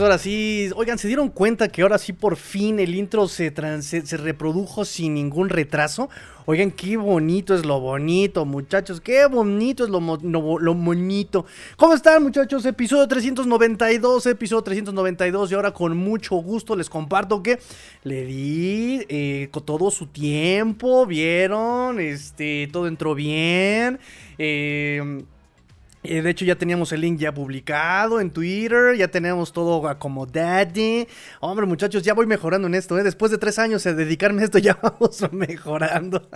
ahora sí. Oigan, ¿se dieron cuenta que ahora sí por fin el intro se, reprodujo sin ningún retraso? Oigan, qué bonito es lo bonito, muchachos. Qué bonito es lo, lo, bonito. ¿Cómo están, muchachos? Episodio 392, episodio 392. Y ahora con mucho gusto les comparto que le di eh, todo su tiempo. ¿Vieron? Este, todo entró bien. Eh eh, de hecho, ya teníamos el link ya publicado en Twitter, ya teníamos todo acomodado. Hombre, muchachos, ya voy mejorando en esto, ¿eh? Después de tres años de dedicarme a esto, ya vamos mejorando.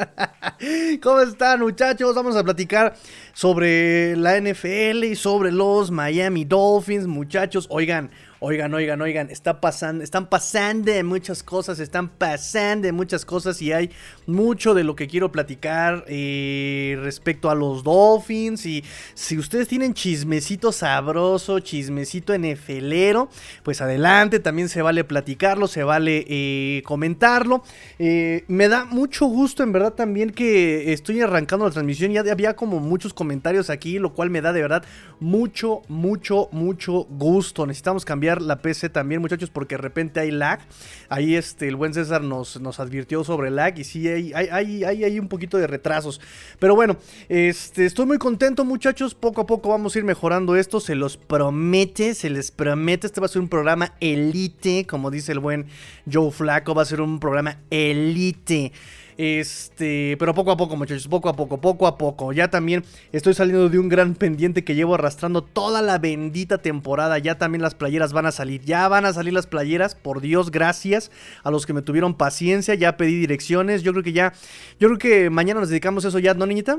¿Cómo están, muchachos? Vamos a platicar sobre la NFL y sobre los Miami Dolphins, muchachos. Oigan, Oigan, oigan, oigan, está pasando, están pasando muchas cosas, están pasando muchas cosas y hay mucho de lo que quiero platicar eh, respecto a los Dolphins. Y si ustedes tienen chismecito sabroso, chismecito enefelero, pues adelante, también se vale platicarlo, se vale eh, comentarlo. Eh, me da mucho gusto, en verdad, también que estoy arrancando la transmisión. Ya había como muchos comentarios aquí, lo cual me da de verdad mucho, mucho, mucho gusto. Necesitamos cambiar la PC también, muchachos, porque de repente hay lag. Ahí este, el buen César nos, nos advirtió sobre lag y sí, hay, hay, hay, hay, un poquito de retrasos. Pero bueno, este, estoy muy contento, muchachos. Poco a poco vamos a ir mejorando esto. Se los promete, se les promete. Este va a ser un programa elite, como dice el buen Joe Flaco. Va a ser un programa elite. Este, pero poco a poco, muchachos, poco a poco, poco a poco. Ya también estoy saliendo de un gran pendiente que llevo arrastrando toda la bendita temporada. Ya también las playeras van a salir. Ya van a salir las playeras. Por Dios, gracias a los que me tuvieron paciencia. Ya pedí direcciones. Yo creo que ya, yo creo que mañana nos dedicamos a eso ya, ¿no, niñita?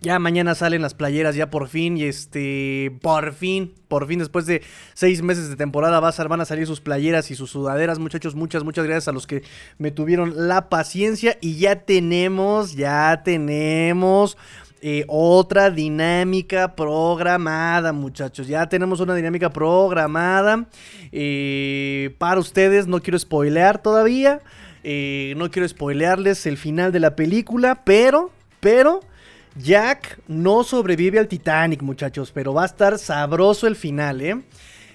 Ya mañana salen las playeras, ya por fin, y este, por fin, por fin, después de seis meses de temporada van a salir sus playeras y sus sudaderas, muchachos, muchas, muchas gracias a los que me tuvieron la paciencia y ya tenemos, ya tenemos eh, otra dinámica programada, muchachos, ya tenemos una dinámica programada eh, para ustedes, no quiero spoilear todavía, eh, no quiero spoilearles el final de la película, pero, pero... Jack no sobrevive al Titanic, muchachos, pero va a estar sabroso el final, ¿eh?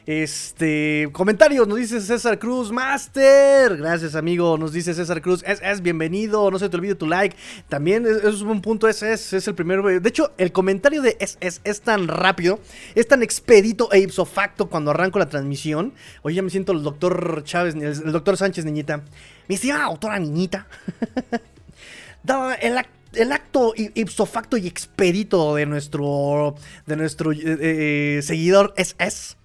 Este, comentarios, nos dice César Cruz, Master. Gracias, amigo. Nos dice César Cruz, es, es bienvenido. No se te olvide tu like. También es, un punto, es, es, es el primero. De hecho, el comentario de es, es, es tan rápido, es tan expedito e ipso facto cuando arranco la transmisión. Hoy ya me siento el doctor Chávez, el, doctor Sánchez, niñita. Mi estimada autora niñita. el acto el acto ipso facto y expedito de nuestro, de nuestro eh, eh, seguidor es, es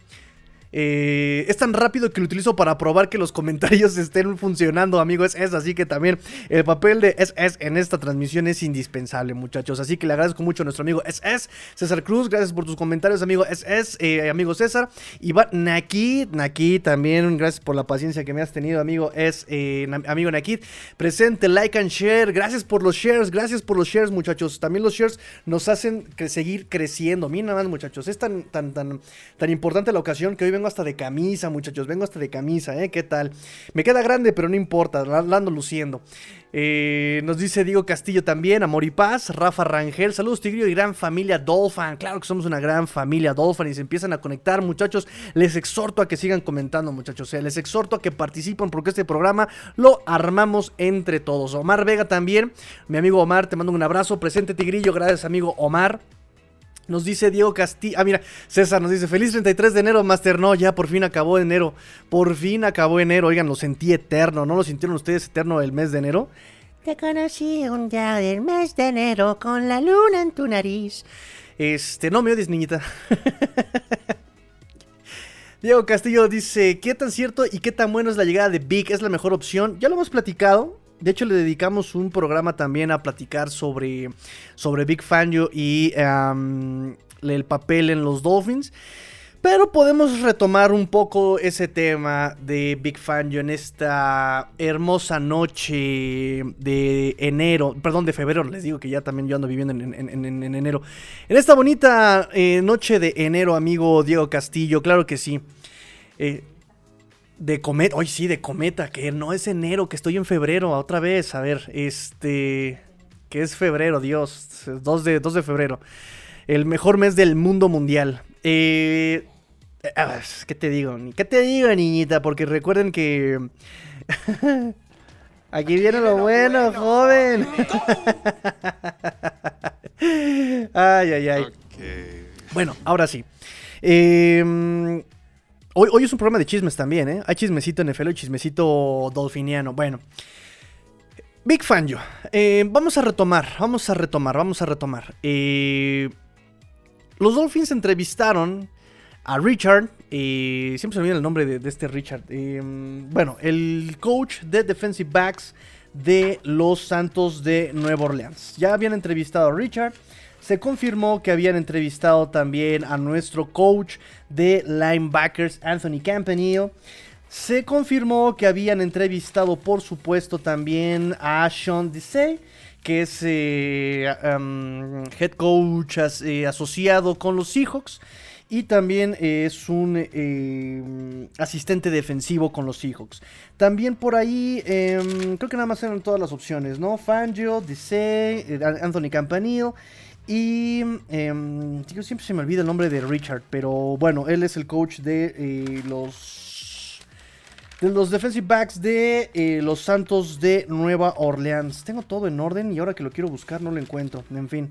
eh, es tan rápido que lo utilizo para probar que los comentarios estén funcionando, amigo. Es, así que también el papel de es, en esta transmisión es indispensable, muchachos. Así que le agradezco mucho a nuestro amigo es, César Cruz. Gracias por tus comentarios, amigo es, eh, amigo César. Iván Nakid, Nakid también. Gracias por la paciencia que me has tenido, amigo. Es eh, amigo Nakid. Presente, like and share. Gracias por los shares, gracias por los shares, muchachos. También los shares nos hacen seguir creciendo. Miren nada más, muchachos. Es tan, tan, tan, tan importante la ocasión que hoy vengo hasta de camisa, muchachos. Vengo hasta de camisa, ¿eh? ¿Qué tal? Me queda grande, pero no importa. La, ando luciendo. Eh, nos dice Diego Castillo también, Amor y Paz, Rafa Rangel, saludos Tigrillo y gran familia Dolphin, claro que somos una gran familia Dolphin y se empiezan a conectar muchachos, les exhorto a que sigan comentando muchachos, eh, les exhorto a que participen porque este programa lo armamos entre todos. Omar Vega también, mi amigo Omar, te mando un abrazo, presente Tigrillo, gracias amigo Omar. Nos dice Diego Castillo. Ah, mira, César nos dice: Feliz 33 de enero, Master. No, ya por fin acabó enero. Por fin acabó enero. Oigan, lo sentí eterno. ¿No lo sintieron ustedes eterno el mes de enero? Te conocí un día del mes de enero con la luna en tu nariz. Este, no me odies, niñita. Diego Castillo dice: ¿Qué tan cierto y qué tan bueno es la llegada de Big? ¿Es la mejor opción? Ya lo hemos platicado. De hecho, le dedicamos un programa también a platicar sobre, sobre Big Fangio y el papel en los Dolphins. Pero podemos retomar un poco ese tema de Big Fangio en esta hermosa noche de enero, perdón, de febrero, les digo que ya también yo ando viviendo en, enero. En esta bonita eh, noche de enero, amigo Diego Castillo, claro que sí. Eh, de cometa, hoy sí, de cometa, que no es enero, que estoy en febrero, otra vez, a ver, este, que es febrero, Dios, 2 de, 2 de febrero, el mejor mes del mundo mundial. Eh, Eh, ah, ¿Qué te digo? ¿Qué te digo, niñita? Porque recuerden que... Aquí viene lo bueno, joven. ay, ay, ay. Bueno, ahora sí. Em, hoy, es un programa de chismes también, ¿eh? Hay chismecito NFL y chismecito dolfiniano. Bueno. Big fan yo. Eh, vamos a retomar, vamos a retomar, vamos a retomar. Eh, los Dolphins entrevistaron a Richard. y siempre se me olvida el nombre de, este Richard. Em, bueno, el coach de defensive backs de los Santos de Nueva Orleans. Ya habían entrevistado a Richard. Se confirmó que habían entrevistado también a nuestro coach de linebackers, Anthony Campanile. Se confirmó que habían entrevistado, por supuesto, también a Sean Desai, que es eh, head coach eh, asociado con los Seahawks. Y también es un eh, asistente defensivo con los Seahawks. También por ahí, em, creo que nada más eran todas las opciones, ¿no? Fangio, Desai, Anthony Campanile. Y em, siempre se me olvida el nombre de Richard, pero bueno, él es el coach de los de los defensive backs de eh, los Santos de Nueva Orleans. Tengo todo en orden y ahora que lo quiero buscar no lo encuentro. En fin.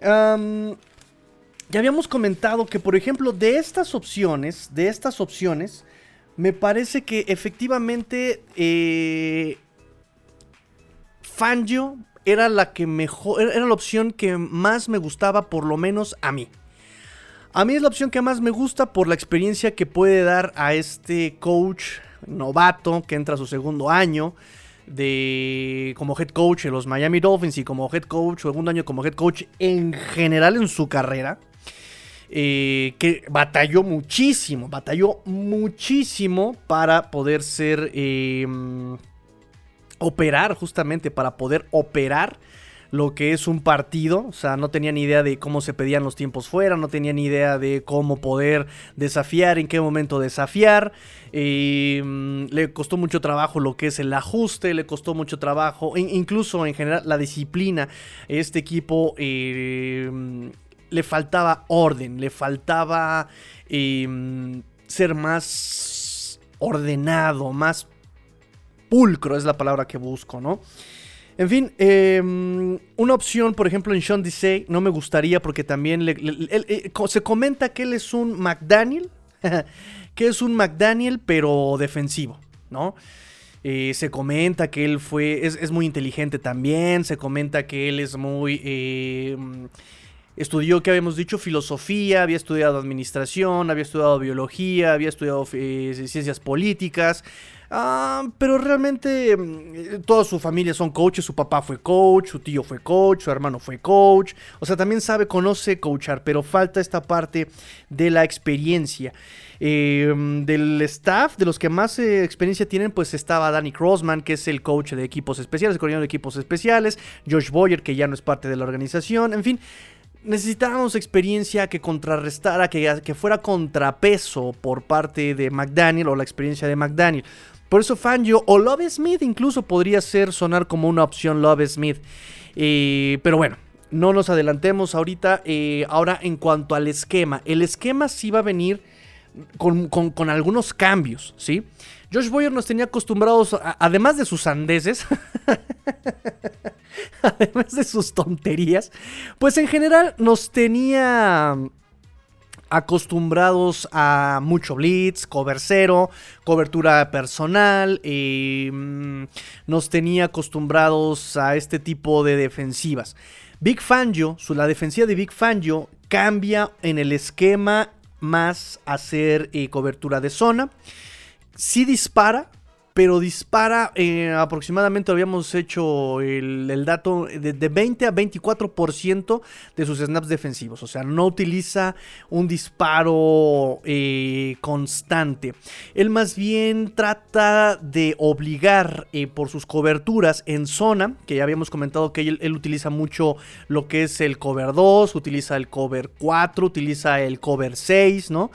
ya habíamos comentado que, por ejemplo, de estas opciones, de estas opciones, me parece que efectivamente eh, Fangio era la que mejor, era la opción que más me gustaba, por lo menos a mí. A mí es la opción que más me gusta por la experiencia que puede dar a este coach novato que entra a su segundo año de como head coach en los Miami Dolphins y como head coach, segundo año como head coach en general en su carrera. Eh, que batalló muchísimo, batalló muchísimo para poder ser, em, operar justamente, para poder operar lo que es un partido, o sea, no tenía ni idea de cómo se pedían los tiempos fuera, no tenía ni idea de cómo poder desafiar, en qué momento desafiar. Mm, le costó mucho trabajo lo que es el ajuste, le costó mucho trabajo, incluso en general la disciplina. Este equipo eh, mm, le faltaba orden, le faltaba eh, mm, ser más ordenado, más pulcro, es la palabra que busco, ¿no? En fin, em, una opción, por ejemplo, en Sean Dissey no me gustaría porque también eh, se comenta que él es un McDaniel, que es un McDaniel pero defensivo, ¿no? Eh, se comenta que él fue, es, muy inteligente también, se comenta que él es muy... Em, estudió, que habíamos dicho, filosofía, había estudiado administración, había estudiado biología, había estudiado eh, ciencias políticas. Ah, pero realmente mm, toda su familia son coaches, su papá fue coach, su tío fue coach, su hermano fue coach. O sea, también sabe, conoce coachar, pero falta esta parte de la experiencia. Eh, del staff, de los que más eh, experiencia tienen, pues estaba Danny Crossman, que es el coach de equipos especiales, el coordinador de equipos especiales, Josh Boyer, que ya no es parte de la organización, en fin necesitábamos experiencia que contrarrestara, que, fuera contrapeso por parte de McDaniel o la experiencia de McDaniel. Por eso Fangio o Love Smith incluso podría ser sonar como una opción Love Smith. Pero bueno, no nos adelantemos ahorita. Eh, ahora en cuanto al esquema. El esquema sí va a venir con, algunos cambios, ¿sí? Josh Boyer nos tenía acostumbrados, además de sus andeses, además de sus tonterías, pues en general nos tenía acostumbrados a mucho blitz, cover cero, cobertura personal, mm, nos tenía acostumbrados a este tipo de defensivas. Big Fangio, la defensiva de Big Fangio cambia en el esquema más hacer eh, cobertura de zona. Si dispara, pero dispara eh, aproximadamente, habíamos hecho el, dato de, 20 a 24% de sus snaps defensivos. O sea, no utiliza un disparo eh, constante. Él más bien trata de obligar eh, por sus coberturas en zona, que ya habíamos comentado que él, utiliza mucho lo que es el cover 2, utiliza el cover 4, utiliza el cover 6, ¿no?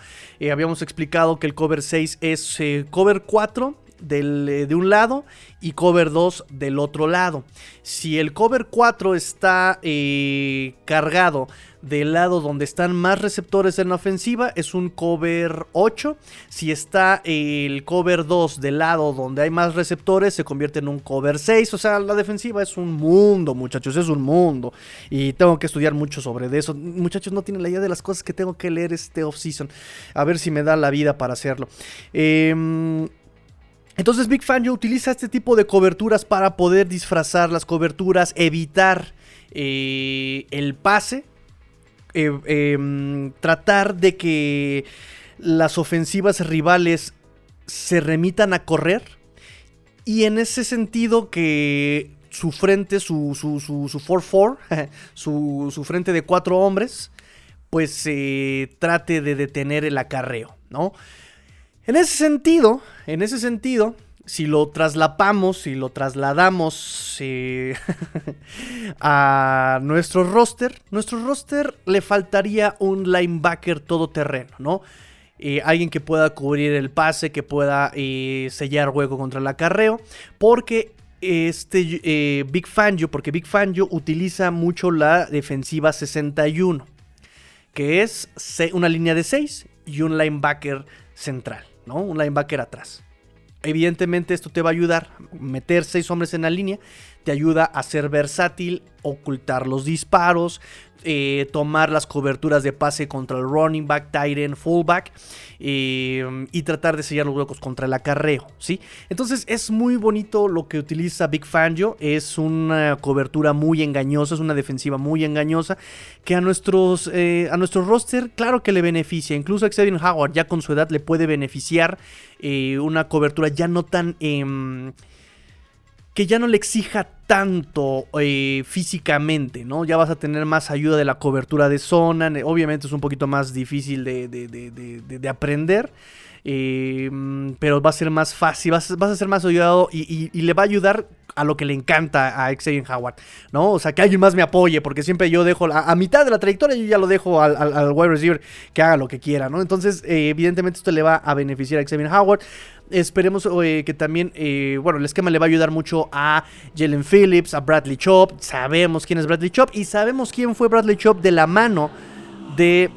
habíamos explicado que el cover 6 es cover 4 del, eh, de un lado y cover 2 del otro lado. Si el cover 4 está eh, cargado del lado donde están más receptores en la ofensiva, es un cover 8. Si está el cover 2 del lado donde hay más receptores, se convierte en un cover 6. O sea, la defensiva es un mundo, muchachos, es un mundo. Y tengo que estudiar mucho sobre eso. Muchachos, no tienen la idea de las cosas que tengo que leer este off-season. A ver si me da la vida para hacerlo. Eh, entonces Big Fan utiliza este tipo de coberturas para poder disfrazar las coberturas, evitar eh, el pase, eh, em, tratar de que las ofensivas rivales se remitan a correr y en ese sentido que su frente, su, su, su, su 4-4, su, su, frente de cuatro hombres, pues eh, trate de detener el acarreo, ¿no? En ese sentido, en ese sentido, si lo traslapamos, si lo trasladamos eh, a nuestro roster, nuestro roster le faltaría un linebacker todoterreno, ¿no? Eh, alguien que pueda cubrir el pase, que pueda eh, sellar juego contra el acarreo, porque este eh, Big Fangio, porque Big Fangio utiliza mucho la defensiva 61, que es una línea de 6 y un linebacker central. ¿No? Un linebacker atrás. Evidentemente esto te va a ayudar, meter seis hombres en la línea, te ayuda a ser versátil, ocultar los disparos, eh, tomar las coberturas de pase contra el running back, tight end, fullback eh, y tratar de sellar los huecos contra el acarreo, ¿sí? Entonces es muy bonito lo que utiliza Big Fangio, es una cobertura muy engañosa, es una defensiva muy engañosa que a nuestros eh, a nuestro roster claro que le beneficia, incluso a Xavier Howard ya con su edad le puede beneficiar una cobertura ya no tan em, que ya no le exija tanto eh, físicamente, ¿no? Ya vas a tener más ayuda de la cobertura de zona, obviamente es un poquito más difícil de, de, de, de aprender. Eh, pero va a ser más fácil, vas, a ser más ayudado y, le va a ayudar a lo que le encanta a Xavier Howard, ¿no? O sea, que alguien más me apoye, porque siempre yo dejo, a, mitad de la trayectoria yo ya lo dejo al, wide receiver que haga lo que quiera, ¿no? Entonces, eh, evidentemente esto le va a beneficiar a Xavier Howard. Esperemos eh, que también, eh, bueno, el esquema le va a ayudar mucho a Jalen Phillips, a Bradley Chop. Sabemos quién es Bradley Chop y sabemos quién fue Bradley Chop de la mano de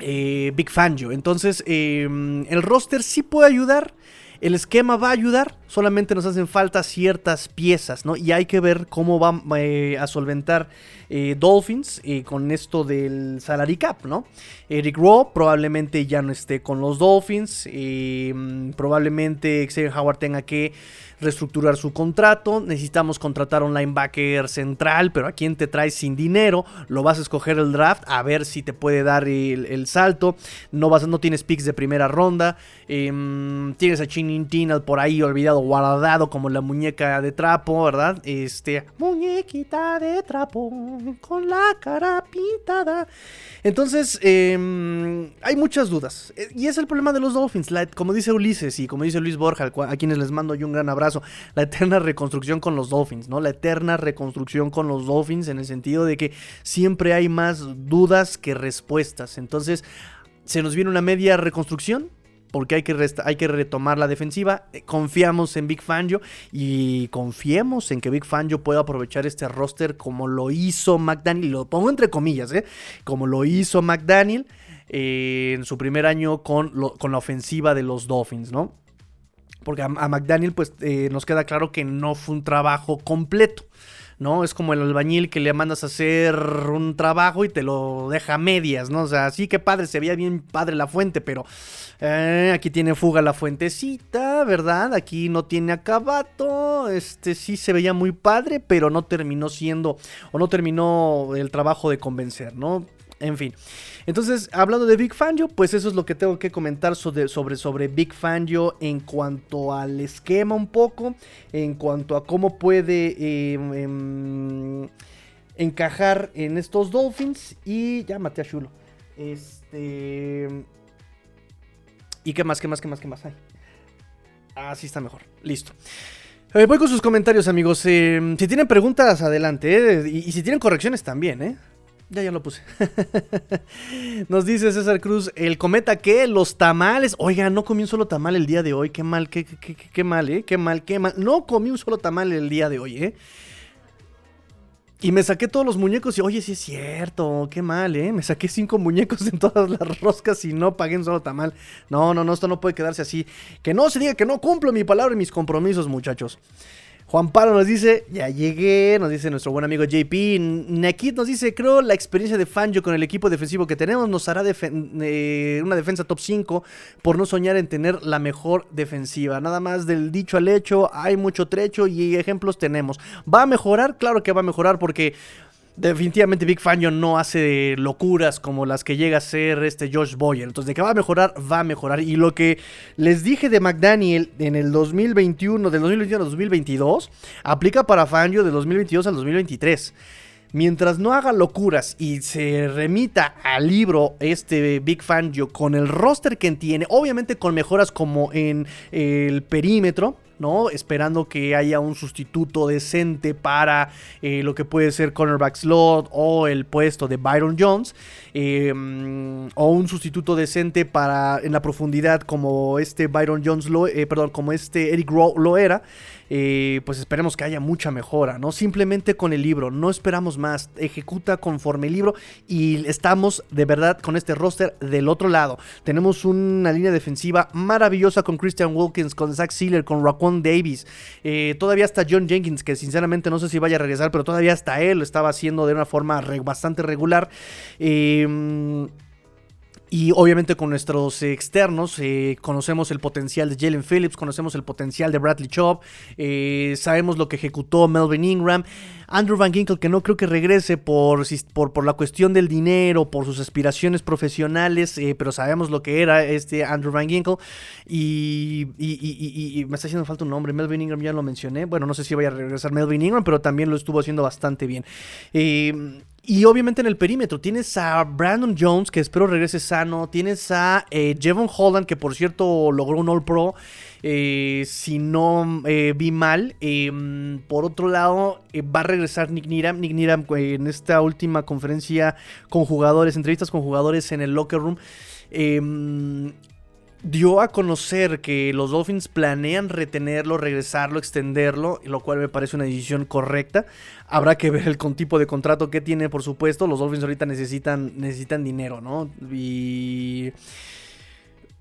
eh, Big Fangio. Entonces, eh, el roster sí puede ayudar. El esquema va a ayudar, solamente nos hacen falta ciertas piezas, ¿no? Y hay que ver cómo va eh, a solventar eh, Dolphins eh, con esto del salary cap, ¿no? Eric Rowe probablemente ya no esté con los Dolphins, probablemente Xavier Howard tenga que reestructurar su contrato, necesitamos contratar un linebacker central, pero a quién te traes sin dinero, lo vas a escoger el draft, a ver si te puede dar el, salto, no, vas, no tienes picks de primera ronda, eh, tienes a Chin Tinal por ahí olvidado, guardado como la muñeca de trapo, ¿verdad? Este, muñequita de trapo, con la cara pintada. Entonces, eh, hay muchas dudas, y es el problema de los Dolphins, como dice Ulises y como dice Luis Borja, a quienes les mando yo un gran abrazo, la eterna reconstrucción con los Dolphins, ¿no? La eterna reconstrucción con los Dolphins en el sentido de que siempre hay más dudas que respuestas. Entonces, se nos viene una media reconstrucción, porque hay que, hay que retomar la defensiva. Confiamos en Big Fangio y confiemos en que Big Fangio pueda aprovechar este roster como lo hizo McDaniel. Lo pongo entre comillas, ¿eh? Como lo hizo McDaniel eh, en su primer año con, con la ofensiva de los Dolphins, ¿no? Porque a, McDaniel, pues eh, nos queda claro que no fue un trabajo completo. ¿No? Es como el albañil que le mandas a hacer un trabajo y te lo deja a medias, ¿no? O sea, sí que padre, se veía bien padre la fuente, pero eh, aquí tiene fuga la fuentecita, ¿verdad? Aquí no tiene acabato, este sí se veía muy padre, pero no terminó siendo, o no terminó el trabajo de convencer, ¿no? En fin. Entonces, hablando de Big Fangio, pues eso es lo que tengo que comentar sobre, sobre, sobre Big Fangio en cuanto al esquema un poco, en cuanto a cómo puede eh, eh, encajar en estos Dolphins. Y ya maté a Chulo. Este... ¿Y qué más, qué más, qué más, qué más hay? Así está mejor. Listo. Eh, voy con sus comentarios, amigos. Eh, si tienen preguntas, adelante. Eh, y, si tienen correcciones, también, ¿eh? Ya, ya lo puse. Nos dice César Cruz, el cometa que los tamales. Oiga, no comí un solo tamal el día de hoy. Qué mal, qué, qué, qué, qué mal, ¿eh? Qué mal, qué mal. No comí un solo tamal el día de hoy, ¿eh? Y me saqué todos los muñecos y, oye, sí es cierto, qué mal, ¿eh? Me saqué cinco muñecos en todas las roscas y no pagué un solo tamal. No, no, no, esto no puede quedarse así. Que no se diga que no cumplo mi palabra y mis compromisos, muchachos. Juan Pablo nos dice, ya llegué, nos dice nuestro buen amigo JP. Nekit nos dice, creo la experiencia de Fangio con el equipo defensivo que tenemos nos hará eh, una defensa top 5 por no soñar en tener la mejor defensiva. Nada más del dicho al hecho, hay mucho trecho y ejemplos tenemos. ¿Va a mejorar? Claro que va a mejorar porque definitivamente Big Fangio no hace locuras como las que llega a ser este Josh Boyer. Entonces, de que va a mejorar, va a mejorar. Y lo que les dije de McDaniel en el 2021, del 2021 al 2022, aplica para Fangio del 2022 al 2023. Mientras no haga locuras y se remita al libro este Big Fangio con el roster que tiene, obviamente con mejoras como en el perímetro, ¿no? Esperando que haya un sustituto decente para eh, lo que puede ser cornerback slot o el puesto de Byron Jones. Em, o un sustituto decente para en la profundidad como este Byron Jones lo, eh, perdón, como este Eric Rowe lo era. Eh, pues esperemos que haya mucha mejora, ¿no? Simplemente con el libro, no esperamos más, ejecuta conforme el libro y estamos de verdad con este roster del otro lado. Tenemos una línea defensiva maravillosa con Christian Wilkins, con Zach Sealer, con Raquan Davis, eh, todavía está John Jenkins, que sinceramente no sé si vaya a regresar, pero todavía hasta él lo estaba haciendo de una forma bastante regular. Eh, y obviamente con nuestros externos eh, conocemos el potencial de Jalen Phillips, conocemos el potencial de Bradley Chubb, eh, sabemos lo que ejecutó Melvin Ingram. Andrew Van Ginkle, que no creo que regrese por, por, la cuestión del dinero, por sus aspiraciones profesionales, eh, pero sabemos lo que era este Andrew Van Ginkle. Y, y, me está haciendo falta un nombre. Melvin Ingram ya lo mencioné. Bueno, no sé si vaya a regresar Melvin Ingram, pero también lo estuvo haciendo bastante bien. Y obviamente en el perímetro tienes a Brandon Jones, que espero regrese sano. Tienes a eh, Jevon Holland, que por cierto logró un All Pro. Eh, si no eh, vi mal. Em, por otro lado, va a regresar Nick Niram. Nick Niram en esta última conferencia con jugadores, entrevistas con jugadores en el locker room. Dio a conocer que los Dolphins planean retenerlo, regresarlo, extenderlo, lo cual me parece una decisión correcta. Habrá que ver el tipo de contrato que tiene, por supuesto. Los Dolphins ahorita necesitan, necesitan dinero, ¿no? Y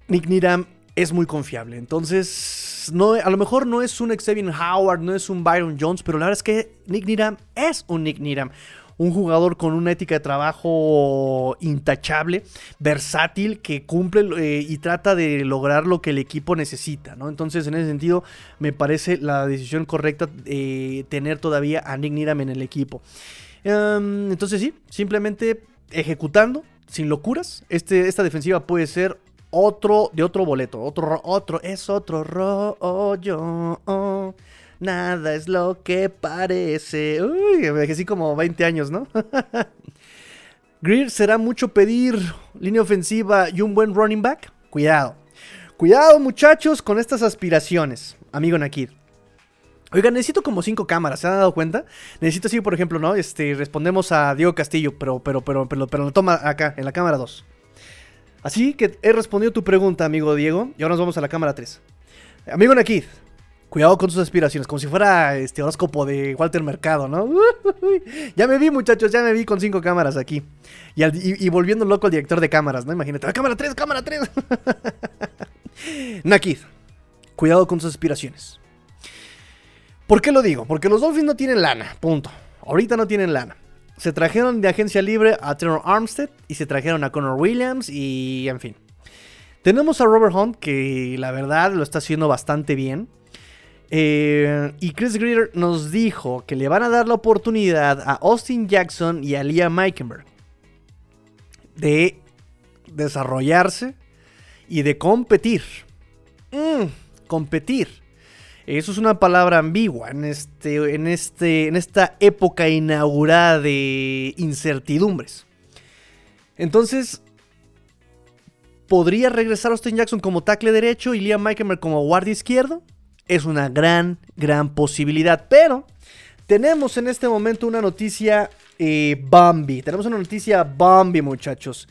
Nick Niram es muy confiable. Entonces, no, a lo mejor no es un Xavier Howard, no es un Byron Jones, pero la verdad es que Nick Niram es un Nick Niram un jugador con una ética de trabajo intachable, versátil, que cumple eh, y trata de lograr lo que el equipo necesita, ¿no? Entonces, en ese sentido, me parece la decisión correcta eh, tener todavía a Nick Niram en el equipo. Em, entonces, sí, simplemente ejecutando, sin locuras, este, esta defensiva puede ser otro de otro boleto, otro, otro, es otro rollo. Nada es lo que parece. Uy, así como 20 años, ¿no? Greer será mucho pedir línea ofensiva y un buen running back. Cuidado. Cuidado, muchachos, con estas aspiraciones, amigo Nakir. Oiga, necesito como cinco cámaras, ¿se han dado cuenta? Necesito así, por ejemplo, ¿no? Este, respondemos a Diego Castillo, pero, pero, pero, pero, pero lo toma acá, en la cámara 2. Así que he respondido tu pregunta, amigo Diego, y ahora nos vamos a la cámara 3. Amigo Nakir, Cuidado con sus aspiraciones, como si fuera este horóscopo de Walter Mercado, ¿no? ya me vi, muchachos, ya me vi con cinco cámaras aquí. Y, volviendo loco al director de cámaras, ¿no? Imagínate, cámara 3, cámara 3. Nakid, cuidado con sus aspiraciones. ¿Por qué lo digo? Porque los Dolphins no tienen lana, punto. Ahorita no tienen lana. Se trajeron de agencia libre a Trevor Armstead y se trajeron a Connor Williams y en fin. Tenemos a Robert Hunt que la verdad lo está haciendo bastante bien. Eh, y Chris Greer nos dijo que le van a dar la oportunidad a Austin Jackson y a Liam Meikenberg de desarrollarse y de competir. Mm, competir. Eso es una palabra ambigua en, este, en, este, en esta época inaugurada de incertidumbres. Entonces, ¿podría regresar Austin Jackson como tackle derecho y Liam Meikenberg como guardia izquierdo? Es una gran, gran posibilidad. Pero tenemos en este momento una noticia eh, Bambi. Tenemos una noticia Bambi, muchachos.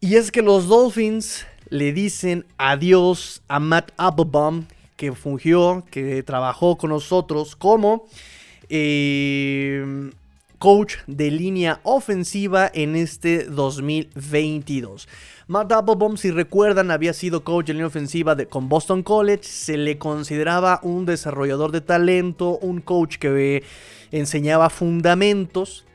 Y es que los Dolphins le dicen adiós a Matt Applebaum, que fungió, que trabajó con nosotros como eh, coach de línea ofensiva en este 2022. Matt Applebaum, si recuerdan, había sido coach de línea ofensiva de, con Boston College. Se le consideraba un desarrollador de talento, un coach que enseñaba fundamentos.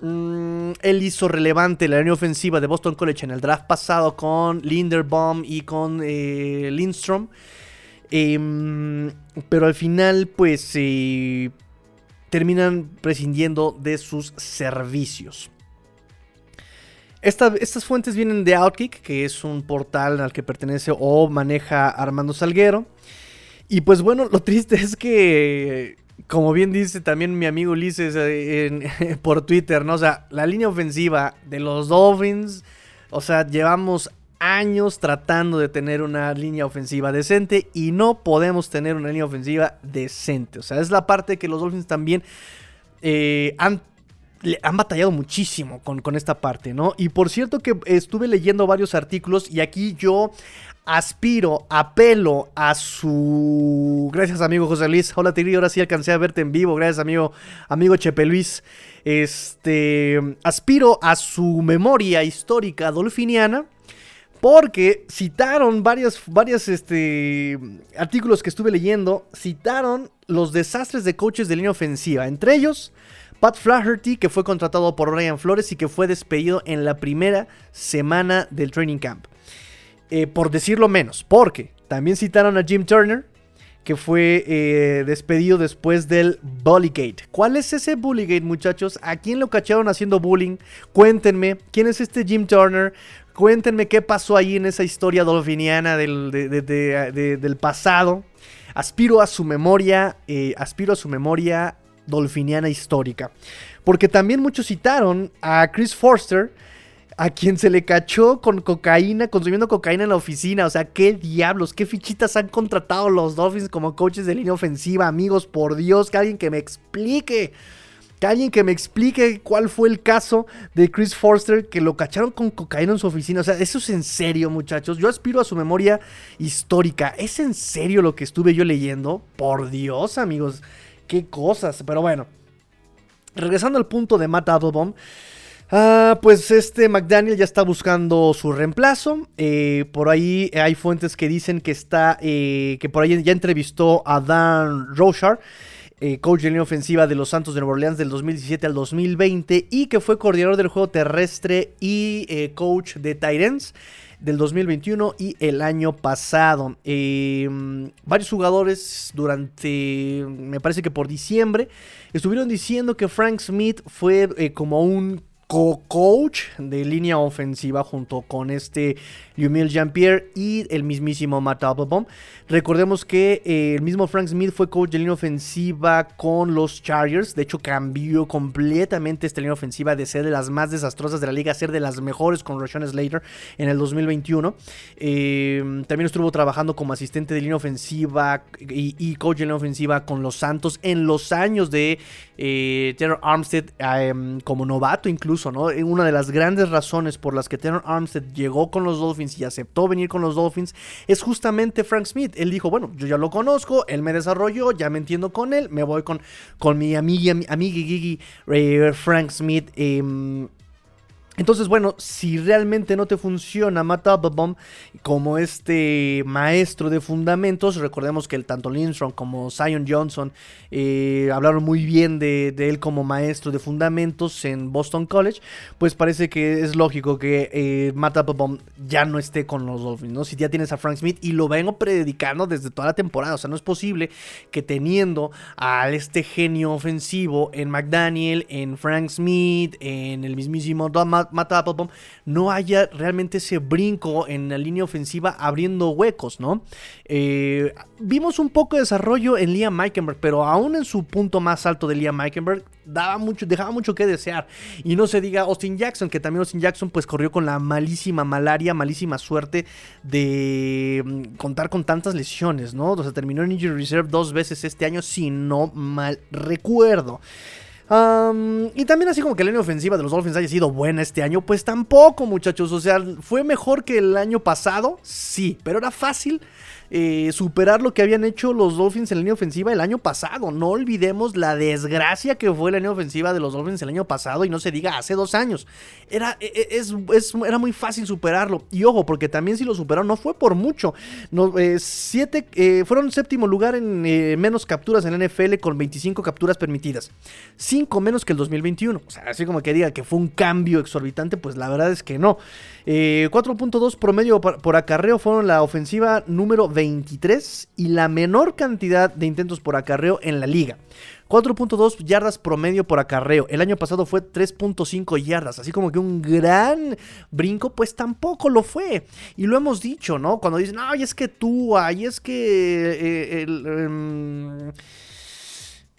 Mm, él hizo relevante la línea ofensiva de Boston College en el draft pasado con Linderbaum y con eh, Lindstrom. Em, pero al final, pues eh, terminan prescindiendo de sus servicios. Estas fuentes vienen de Outkick, que es un portal al que pertenece o maneja Armando Salguero. Y pues bueno, lo triste es que, como bien dice también mi amigo Ulises eh, por Twitter, ¿no? O sea, la línea ofensiva de los Dolphins, o sea, llevamos años tratando de tener una línea ofensiva decente y no podemos tener una línea ofensiva decente. O sea, es la parte que los Dolphins también eh, han, han batallado muchísimo con, con esta parte, ¿no? Y por cierto que estuve leyendo varios artículos y aquí yo aspiro, apelo a su... Gracias amigo José Luis. Hola Tiri, ahora sí alcancé a verte en vivo. Gracias amigo, amigo Chepe Luis. Este, aspiro a su memoria histórica dolfiniana porque citaron varios, este, artículos que estuve leyendo, citaron los desastres de coaches de línea ofensiva. Entre ellos, Pat Flaherty, que fue contratado por Ryan Flores y que fue despedido en la primera semana del training camp. Eh, por decirlo menos, porque también citaron a Jim Turner, que fue eh, despedido después del Bullygate. ¿Cuál es ese Bullygate, muchachos? ¿A quién lo cacharon haciendo bullying? Cuéntenme, ¿quién es este Jim Turner? Cuéntenme qué pasó ahí en esa historia dolfiniana del, del pasado. Aspiro a su memoria, eh, aspiro a su memoria dolfiniana histórica. Porque también muchos citaron a Chris Forster, a quien se le cachó con cocaína, consumiendo cocaína en la oficina. O sea, qué diablos, qué fichitas han contratado los Dolphins como coaches de línea ofensiva, amigos, por Dios, que alguien que me explique. Que alguien que me explique cuál fue el caso de Chris Forster que lo cacharon con cocaína en su oficina. O sea, eso es en serio, muchachos. Yo aspiro a su memoria histórica. ¿Es en serio lo que estuve yo leyendo? Por Dios, amigos. Qué cosas. Pero bueno. Regresando al punto de Matt Applebaum. Ah, pues este McDaniel ya está buscando su reemplazo. Eh, por ahí hay fuentes que dicen que está. Eh, que por ahí ya entrevistó a Dan Rochard eh, coach de línea ofensiva de los Santos de Nueva Orleans del 2017 al 2020 y que fue coordinador del juego terrestre y coach de Titans del 2021 y el año pasado. Em, varios jugadores durante, me parece que por diciembre, estuvieron diciendo que Frank Smith fue eh, como un co-coach de línea ofensiva junto con este Lumil Jean-Pierre y el mismísimo Matt Applebaum. Recordemos que eh, el mismo Frank Smith fue coach de línea ofensiva con los Chargers. De hecho, cambió completamente esta línea ofensiva de ser de las más desastrosas de la liga a ser de las mejores con Rashawn Slater en el 2021. Eh, también estuvo trabajando como asistente de línea ofensiva y, coach de línea ofensiva con los Santos en los años de eh, Terror Armstead em, como novato incluso, Una de las grandes razones por las que Terror Armstead llegó con los Dolphins y aceptó venir con los Dolphins es justamente Frank Smith. Él dijo, bueno, yo ya lo conozco, él me desarrolló, ya me entiendo con él, me voy con, con mi amiga, mi amiga Gigi eh, Frank Smith. Eh, entonces, bueno, si realmente no te funciona Matt como este maestro de fundamentos, recordemos que el, tanto Lindstrom como Zion Johnson eh, hablaron muy bien de, él como maestro de fundamentos en Boston College, pues parece que es lógico que eh, Matt ya no esté con los Dolphins, ¿no? Si ya tienes a Frank Smith y lo vengo predicando desde toda la temporada, o sea, no es posible que teniendo a este genio ofensivo en McDaniel, en Frank Smith, en el mismísimo Matt mata Applebaum, no haya realmente ese brinco en la línea ofensiva abriendo huecos, ¿no? Eh, vimos un poco de desarrollo en Liam Meikenberg, pero aún en su punto más alto de Liam Meikenberg, daba mucho, dejaba mucho que desear. Y no se diga Austin Jackson, que también Austin Jackson pues corrió con la malísima malaria, malísima suerte de mm, contar con tantas lesiones, ¿no? O sea, terminó en Injury Reserve dos veces este año, si no mal recuerdo. Um, y también así como que la línea ofensiva de los Dolphins haya sido buena este año, pues tampoco muchachos, o sea, fue mejor que el año pasado, sí, pero era fácil eh, superar lo que habían hecho los Dolphins en la línea ofensiva el año pasado. No olvidemos la desgracia que fue la línea ofensiva de los Dolphins el año pasado y no se diga hace dos años. Era, e, e, es, era muy fácil superarlo. Y ojo, porque también si lo superaron no fue por mucho. No, eh, siete, eh, fueron séptimo lugar en menos capturas en la NFL con 25 capturas permitidas. 5 menos que el 2021. O sea, así como que diga que fue un cambio exorbitante, pues la verdad es que no. 4.2 promedio por, por acarreo fueron la ofensiva número 23 y la menor cantidad de intentos por acarreo en la liga. 4.2 yardas promedio por acarreo. El año pasado fue 3.5 yardas. Así como que un gran brinco, pues tampoco lo fue. Y lo hemos dicho, ¿no? Cuando dicen, ay, es que tú, ay, es que... Eh, el, em,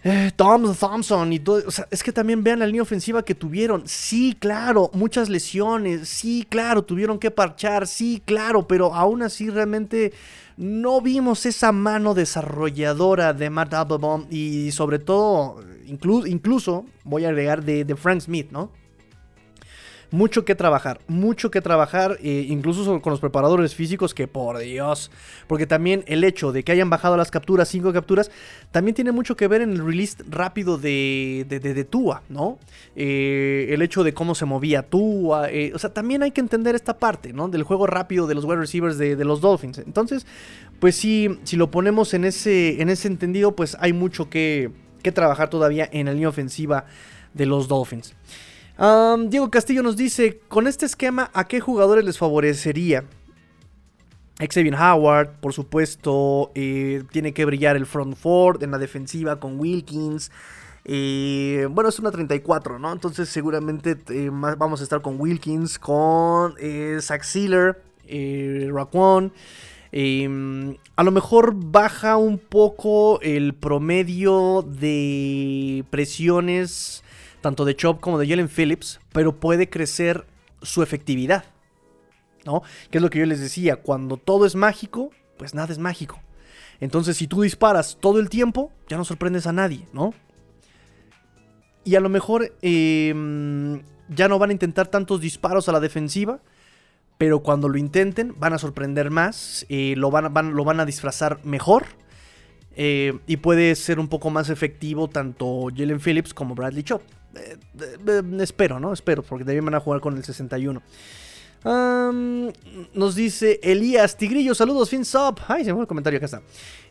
eh, Tom Thompson y todo. O sea, es que también vean la línea ofensiva que tuvieron. Sí, claro, muchas lesiones. Sí, claro, tuvieron que parchar. Sí, claro, pero aún así realmente no vimos esa mano desarrolladora de Matt Applebaum y sobre todo, incluso, voy a agregar de, de Frank Smith, ¿no? Mucho que trabajar, mucho que trabajar, eh, incluso con los preparadores físicos, que por Dios, porque también el hecho de que hayan bajado las capturas, cinco capturas, también tiene mucho que ver en el release rápido de, de, Tua, ¿no? Eh, el hecho de cómo se movía Tua, eh, o sea, también hay que entender esta parte, ¿no? Del juego rápido de los wide receivers de, los Dolphins. Entonces, pues sí, si lo ponemos en ese, en ese entendido, pues hay mucho que, que trabajar todavía en la línea ofensiva de los Dolphins. Diego Castillo nos dice, con este esquema, ¿a qué jugadores les favorecería? Xavier Howard, por supuesto, eh, tiene que brillar el front four en la defensiva con Wilkins. Eh, bueno, es una 34, ¿no? Entonces seguramente eh, vamos a estar con Wilkins, con Zach Sealer, Raquan. Em, a lo mejor baja un poco el promedio de presiones tanto de Chop como de Jalen Phillips, pero puede crecer su efectividad. ¿No? Que es lo que yo les decía, cuando todo es mágico, pues nada es mágico. Entonces, si tú disparas todo el tiempo, ya no sorprendes a nadie, ¿no? Y a lo mejor em, ya no van a intentar tantos disparos a la defensiva, pero cuando lo intenten van a sorprender más, eh, lo, van, a disfrazar mejor eh, y puede ser un poco más efectivo tanto Jalen Phillips como Bradley Chop. Eh, eh, espero, ¿no? Espero, porque también van a jugar con el 61 nos dice Elías Tigrillo, saludos, FinSop. Ay, se me fue el comentario, acá está.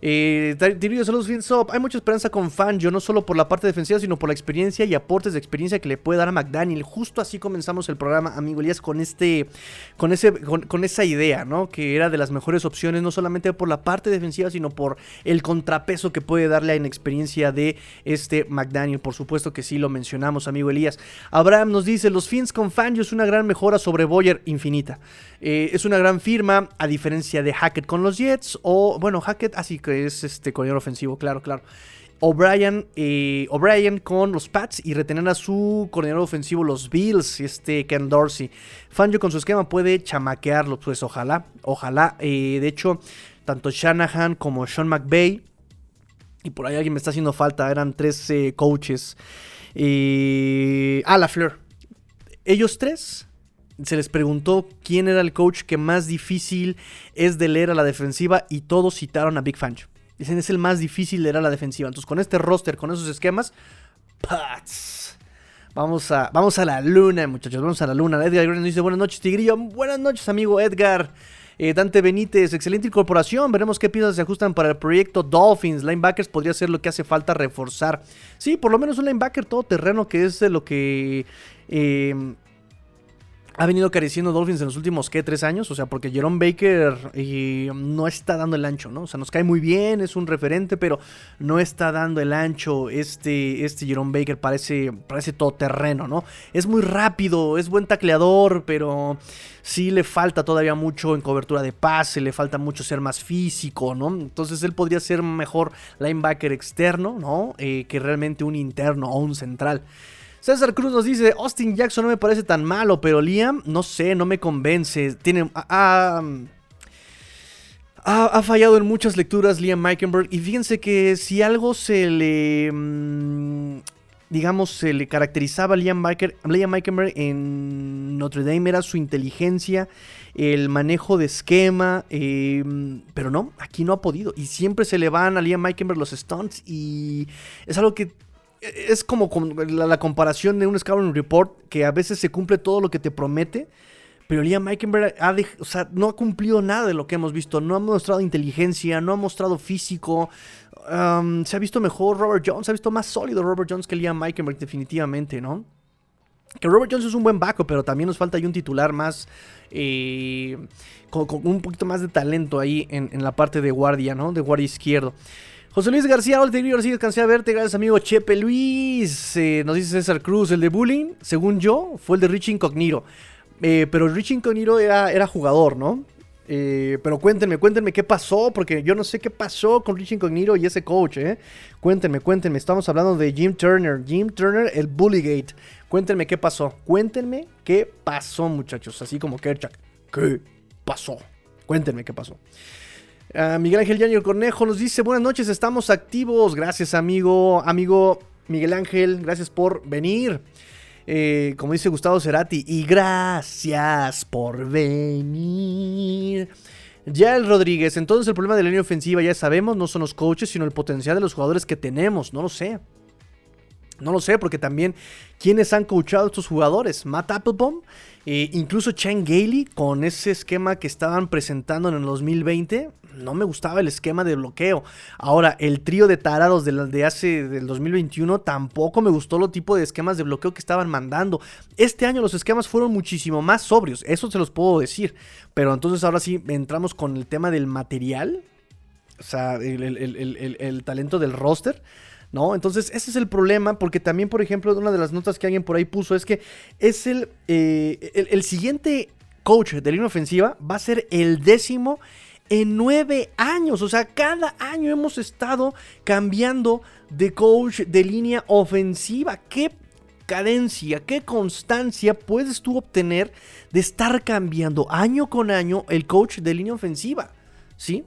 Eh, Tigrillo, saludos, FinSop. Hay mucha esperanza con Fangio, no solo por la parte defensiva, sino por la experiencia y aportes de experiencia que le puede dar a McDaniel. Justo así comenzamos el programa, amigo Elías, con este, con ese, con, esa idea, ¿no? Que era de las mejores opciones, no solamente por la parte defensiva, sino por el contrapeso que puede darle en experiencia de este McDaniel. Por supuesto que sí lo mencionamos, amigo Elías. Abraham nos dice, los Fins con Fangio es una gran mejora sobre Boyer infinita. Eh, es una gran firma, a diferencia de Hackett con los Jets, o bueno, Hackett, así que es este coordinador ofensivo, claro, claro. O'Brien, eh, con los Pats y retener a su coordinador ofensivo los Bills, este Ken Dorsey. Fangio con su esquema puede chamaquearlo, pues ojalá, ojalá. Eh, de hecho, tanto Shanahan como Sean McVay, y por ahí alguien me está haciendo falta, eran tres coaches. ah, la Fleur. Ellos tres se les preguntó quién era el coach que más difícil es de leer a la defensiva y todos citaron a Big Fangio. Dicen, es el más difícil de leer a la defensiva. Entonces, con este roster, con esos esquemas, ¡pats! Vamos a, vamos a la luna, muchachos, vamos a la luna. Edgar nos dice, buenas noches, Tigrillo. Buenas noches, amigo Edgar. Eh, Dante Benítez, excelente incorporación. Veremos qué piezas se ajustan para el proyecto Dolphins. Linebackers podría ser lo que hace falta reforzar. Sí, por lo menos un linebacker todoterreno, que es lo que eh, ha venido careciendo Dolphins en los últimos, ¿qué? Tres años. O sea, porque Jerome Baker no está dando el ancho, ¿no? O sea, nos cae muy bien, es un referente, pero no está dando el ancho. Este, este Jerome Baker parece, parece todoterreno, ¿no? Es muy rápido, es buen tacleador, pero sí le falta todavía mucho en cobertura de pase, le falta mucho ser más físico, ¿no? Entonces él podría ser mejor linebacker externo, ¿no? Eh, que realmente un interno o un central. César Cruz nos dice, Austin Jackson no me parece tan malo, pero Liam, no sé, no me convence. Tiene... ha, fallado en muchas lecturas Liam Meikenberg. Y fíjense que si algo se le... Mm, digamos, se le caracterizaba a Liam, Meikenberg en Notre Dame era su inteligencia, el manejo de esquema, em, pero no, aquí no ha podido. Y siempre se le van a Liam Meikenberg los stunts y es algo que es como la, comparación de un Scouting Report que a veces se cumple todo lo que te promete. Pero Liam Meikenberg no ha cumplido nada de lo que hemos visto. No ha mostrado inteligencia, no ha mostrado físico. Se ha visto mejor Robert Jones, se ha visto más sólido Robert Jones que Liam Meikenberg, definitivamente, ¿no? Que Robert Jones es un buen baco, pero también nos falta ahí un titular más. Eh, con, un poquito más de talento ahí en, la parte de guardia, ¿no? De guardia izquierdo. José Luis García, hola, García, descansé a verte, gracias amigo Chepe Luis. Eh, nos dice César Cruz, el de Bullying, según yo, fue el de Rich Incognito. Eh, pero Rich Incognito era, era jugador, ¿no? Eh, pero cuéntenme, cuéntenme qué pasó, porque yo no sé qué pasó con Rich Incognito y ese coach, ¿eh? Cuéntenme, cuéntenme. Estamos hablando de Jim Turner. Jim Turner, el Bullygate. Cuéntenme qué pasó. Cuéntenme qué pasó, muchachos. Así como Kerchak. ¿Qué pasó? Cuéntenme qué pasó. Miguel Ángel Yaño Cornejo nos dice, buenas noches, estamos activos. Gracias, amigo, amigo Miguel Ángel, gracias por venir. Eh, como dice Gustavo Cerati, y gracias por venir. Ya el Rodríguez, entonces el problema de la línea ofensiva ya sabemos, no son los coaches, sino el potencial de los jugadores que tenemos, no lo sé. No lo sé, porque también, ¿quiénes han coachado estos jugadores? Matt Applebaum, eh, incluso Chan Gailey, con ese esquema que estaban presentando en el 2020, no me gustaba el esquema de bloqueo. Ahora, el trío de tarados de, hace del 2021 tampoco me gustó lo tipo de esquemas de bloqueo que estaban mandando. Este año los esquemas fueron muchísimo más sobrios, eso se los puedo decir. Pero entonces ahora sí entramos con el tema del material, o sea, el, talento del roster. ¿no? Entonces, ese es el problema, porque también, por ejemplo, una de las notas que alguien por ahí puso es que es el, eh, el, siguiente coach de línea ofensiva va a ser el décimo en nueve años. O sea, cada año hemos estado cambiando de coach de línea ofensiva. ¿Qué cadencia, qué constancia puedes tú obtener de estar cambiando año con año el coach de línea ofensiva? ¿Sí?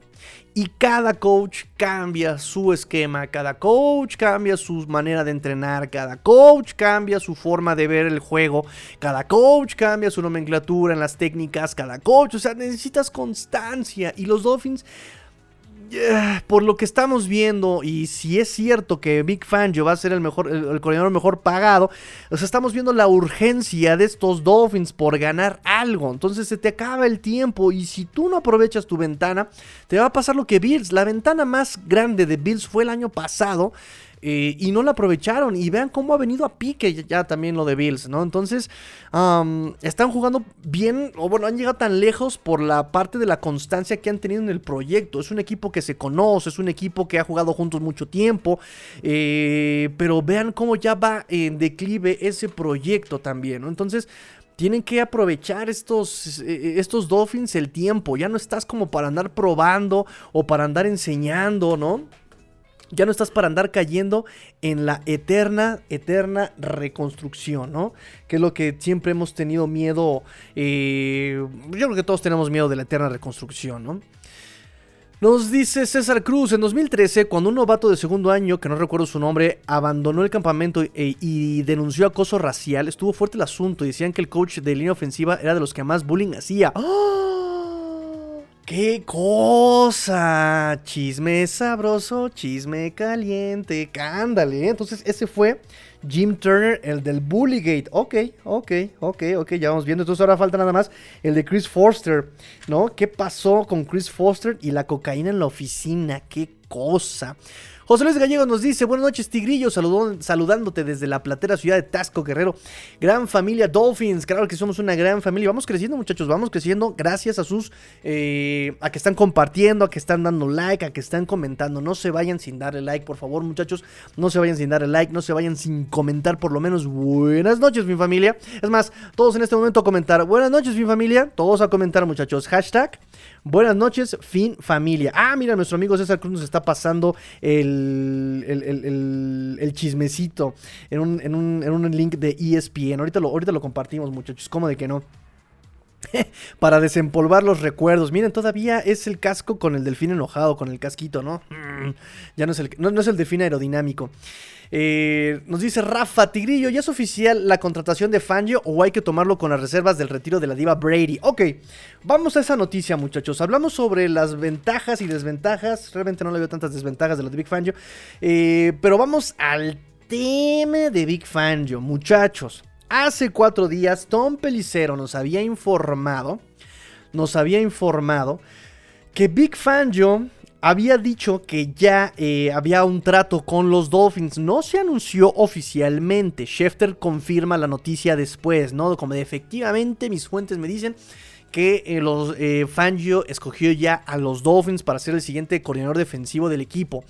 Y cada coach cambia su esquema, cada coach cambia su manera de entrenar, cada coach cambia su forma de ver el juego, cada coach cambia su nomenclatura en las técnicas, cada coach, o sea, necesitas constancia. Y los Dolphins por lo que estamos viendo, y si es cierto que Big Fangio va a ser el mejor, el, coordinador mejor pagado, o sea, estamos viendo la urgencia de estos Dolphins por ganar algo. Entonces se te acaba el tiempo, y si tú no aprovechas tu ventana, te va a pasar lo que Bills. La ventana más grande de Bills fue el año pasado. Eh, y no la aprovecharon. Y vean cómo ha venido a pique ya, también lo de Bills, ¿no? Entonces, están jugando bien, o bueno, han llegado tan lejos por la parte de la constancia que han tenido en el proyecto. Es un equipo que se conoce, es un equipo que ha jugado juntos mucho tiempo. Eh, pero vean cómo ya va en declive ese proyecto también. Entonces, tienen que aprovechar estos, eh, estos Dolphins el tiempo. Ya no estás como para andar probando o para andar enseñando, ¿no? Ya no estás para andar cayendo en la eterna, eterna reconstrucción, ¿no? Que es lo que siempre hemos tenido miedo. Eh, yo creo que todos tenemos miedo de la eterna reconstrucción, ¿no? Nos dice César Cruz, en 2013, cuando un novato de segundo año, que no recuerdo su nombre, abandonó el campamento y, y denunció acoso racial, estuvo fuerte el asunto y decían que el coach de línea ofensiva era de los que más bullying hacía. ¡Oh! ¡Qué cosa! Chisme sabroso, chisme caliente, cándale. Entonces, ese fue Jim Turner, el del Bullygate. Ok, ok, ok, ok, ya vamos viendo. Entonces, ahora falta nada más el de Chris Foster, ¿no? ¿Qué pasó con Chris Foster y la cocaína en la oficina? ¡Qué cosa! José Luis Gallego nos dice, buenas noches Tigrillo, saludándote desde la platera ciudad de Tasco Guerrero. Gran familia Dolphins, claro que somos una gran familia. Vamos creciendo muchachos, vamos creciendo gracias a sus, eh, a que están compartiendo, a que están dando like, a que están comentando. No se vayan sin darle like, por favor muchachos, no se vayan sin darle like, no se vayan sin comentar por lo menos buenas noches mi familia. Es más, todos en este momento a comentar, buenas noches mi familia, todos a comentar muchachos, hashtag. Buenas noches, fin familia. Ah, mira, nuestro amigo César Cruz nos está pasando el, el, chismecito en un, en, un, en un, link de ESPN. Ahorita lo, ahorita lo compartimos, muchachos. ¿Cómo de que no? para desempolvar los recuerdos. Miren, todavía es el casco con el delfín enojado, con el casquito, ¿no? Mm, ya no es el, no, es el delfín aerodinámico. Eh, nos dice Rafa Tigrillo, ¿ya es oficial la contratación de Fangio o hay que tomarlo con las reservas del retiro de la diva Brady? Ok, vamos a esa noticia muchachos. Hablamos sobre las ventajas y desventajas. Realmente no le veo tantas desventajas de lo de Big Fangio. Eh, pero vamos al tema de Big Fangio, muchachos. Hace cuatro días Tom Pelicero nos había informado, nos había informado que Big Fangio había dicho que ya eh, había un trato con los Dolphins. No se anunció oficialmente. Schefter confirma la noticia después, ¿no? Como efectivamente mis fuentes me dicen que eh, los, eh, Fangio escogió ya a los Dolphins para ser el siguiente coordinador defensivo del equipo.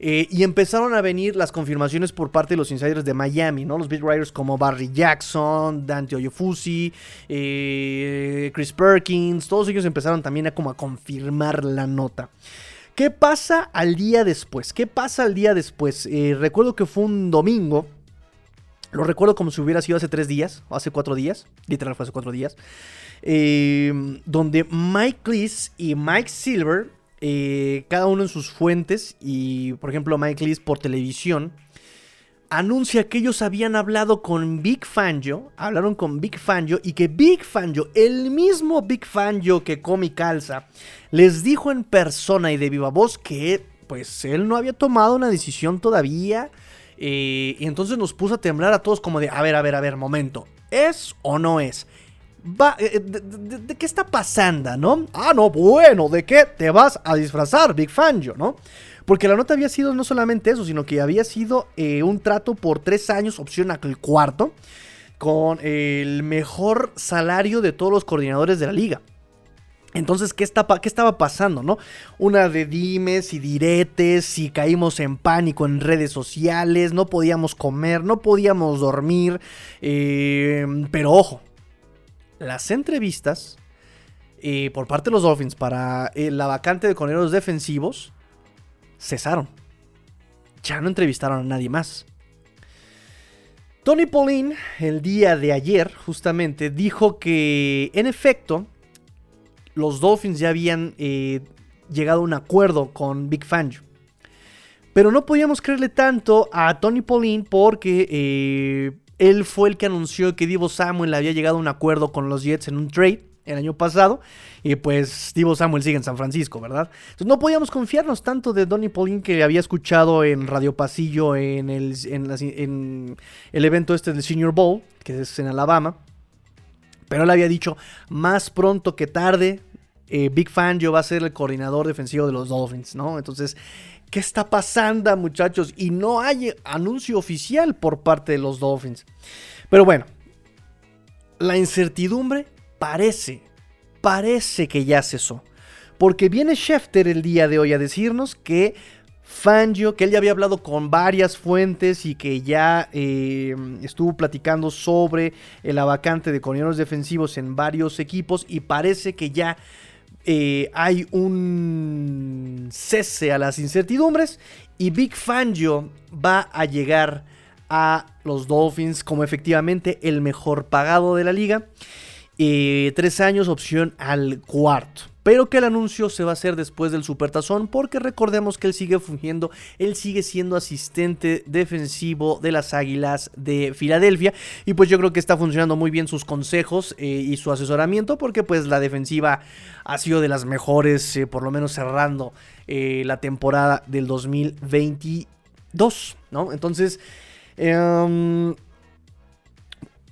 y empezaron a venir las confirmaciones por parte de los insiders de Miami, ¿no? Los beat writers como Barry Jackson, Dante Oyofusi, Chris Perkins, todos ellos empezaron también a como a confirmar la nota. ¿Qué pasa al día después? ¿Qué pasa al día después? Eh, recuerdo que fue un domingo. Lo recuerdo como si hubiera sido hace tres días, o hace cuatro días. Literal fue hace cuatro días. Em, donde Mike Lees y Mike Silver, eh, cada uno en sus fuentes, y por ejemplo Mike Lees por televisión, anuncia que ellos habían hablado con Big Fangio, hablaron con Big Fangio y que Big Fangio, el mismo Big Fangio que come calza, les dijo en persona y de viva voz que pues él no había tomado una decisión todavía eh, y entonces nos puso a temblar a todos como de, a ver, a ver, a ver, momento, ¿es o no es? Va, eh, de, qué está pasando, no? Ah, no, bueno, ¿de qué te vas a disfrazar, Big Fangio, no? Porque la nota había sido no solamente eso, sino que había sido eh, un trato por tres años, opción al cuarto, con el mejor salario de todos los coordinadores de la liga. Entonces, ¿qué, ¿qué, estaba pasando, no? Una de dimes y diretes, y caímos en pánico en redes sociales, no podíamos comer, no podíamos dormir. Eh, pero ojo, las entrevistas eh, por parte de los Dolphins para la vacante de coordinadores defensivos cesaron. Ya no entrevistaron a nadie más. Tony Pauline, el día de ayer, justamente, dijo que, en efecto, los Dolphins ya habían eh, llegado a un acuerdo con Big Fangio. Pero no podíamos creerle tanto a Tony Pauline porque eh, él fue el que anunció que Divo Samuel había llegado a un acuerdo con los Jets en un trade el año pasado. Y pues Divo Samuel sigue en San Francisco, ¿verdad? Entonces no podíamos confiarnos tanto de Donny Pauline que había escuchado en Radio Pasillo en el, en, el evento este del Senior Bowl, que es en Alabama. Pero él había dicho, más pronto que tarde, eh, Big Fangio va a ser el coordinador defensivo de los Dolphins, ¿no? Entonces, ¿qué está pasando, muchachos? Y no hay anuncio oficial por parte de los Dolphins. Pero bueno, la incertidumbre parece, parece que ya cesó. Porque viene Schefter el día de hoy a decirnos que Fangio, que él ya había hablado con varias fuentes y que ya eh, estuvo platicando sobre el vacante de coordinadores defensivos en varios equipos y parece que ya eh, hay un cese a las incertidumbres y Big Fangio va a llegar a los Dolphins como efectivamente el mejor pagado de la liga tres años, opción al cuarto. Pero que el anuncio se va a hacer después del Supertazón, porque recordemos que él sigue fungiendo, él sigue siendo asistente defensivo de las Águilas de Filadelfia. Y pues yo creo que está funcionando muy bien sus consejos eh, y su asesoramiento, porque pues la defensiva ha sido de las mejores, eh, por lo menos cerrando eh, la temporada del 2022, ¿no? Entonces, em,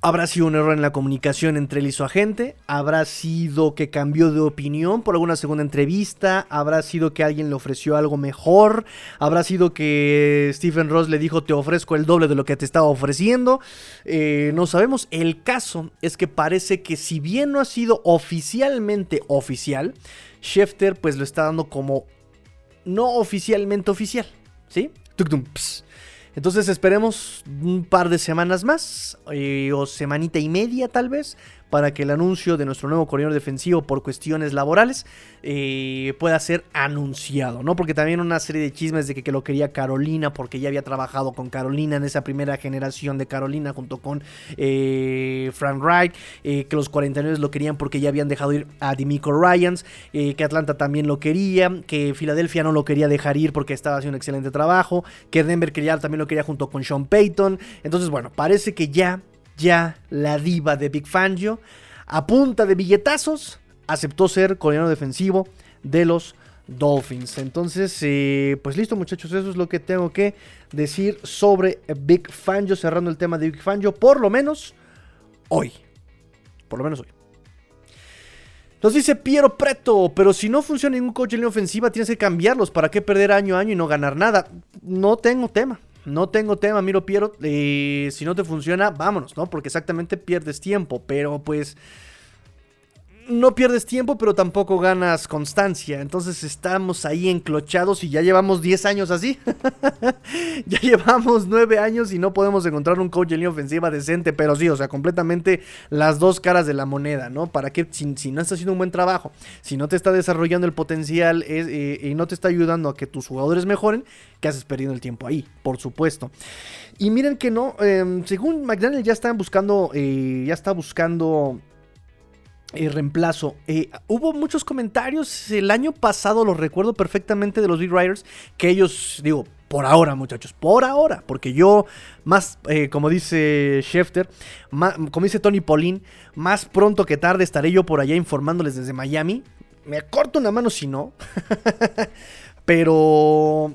¿Habrá sido un error en la comunicación entre él y su agente? ¿Habrá sido que cambió de opinión por alguna segunda entrevista? ¿Habrá sido que alguien le ofreció algo mejor? ¿Habrá sido que Stephen Ross le dijo te ofrezco el doble de lo que te estaba ofreciendo? Eh, no sabemos. El caso es que parece que si bien no ha sido oficialmente oficial, Schefter pues lo está dando como no oficialmente oficial. ¿Sí? Entonces esperemos un par de semanas más, eh, o semanita y media tal vez, para que el anuncio de nuestro nuevo coordinador defensivo por cuestiones laborales eh, pueda ser anunciado, ¿no? Porque también una serie de chismes de que, que, lo quería Carolina, porque ya había trabajado con Carolina en esa primera generación de Carolina junto con eh, Frank Wright, eh, que los 49 lo querían porque ya habían dejado ir a Dimico Ryans, eh, que Atlanta también lo quería, que Filadelfia no lo quería dejar ir porque estaba haciendo un excelente trabajo, que Denver quería, también lo quería junto con Sean Payton. Entonces, bueno, parece que ya, ya la diva de Big Fangio, a punta de billetazos, aceptó ser coordinador defensivo de los Dolphins. Entonces, eh, pues listo muchachos, eso es lo que tengo que decir sobre Big Fangio, cerrando el tema de Big Fangio, por lo menos hoy. Por lo menos hoy. Nos dice Piero Preto, pero si no funciona ningún coach en línea ofensiva, tienes que cambiarlos. ¿Para qué perder año a año y no ganar nada? No tengo tema. No tengo tema, miro Piero. Si no te funciona, vámonos, ¿no? Porque exactamente pierdes tiempo. Pero pues no pierdes tiempo, pero tampoco ganas constancia. Entonces estamos ahí enclochados y ya llevamos 10 años así. ya llevamos 9 años y no podemos encontrar un coach en línea ofensiva decente. Pero sí, o sea, completamente las dos caras de la moneda, ¿no? ¿Para qué? Si, no estás haciendo un buen trabajo, si no te está desarrollando el potencial eh, y no te está ayudando a que tus jugadores mejoren, ¿qué haces perdiendo el tiempo ahí? Por supuesto. Y miren que no, eh, según McDaniel ya están buscando, eh, ya está buscando eh, reemplazo. Eh, hubo muchos comentarios el año pasado, lo recuerdo perfectamente de los Big Riders, que ellos, digo, por ahora muchachos, por ahora, porque yo más, eh, como dice Schefter, más, como dice Tony Paulín, más pronto que tarde estaré yo por allá informándoles desde Miami. Me corto una mano si no. Pero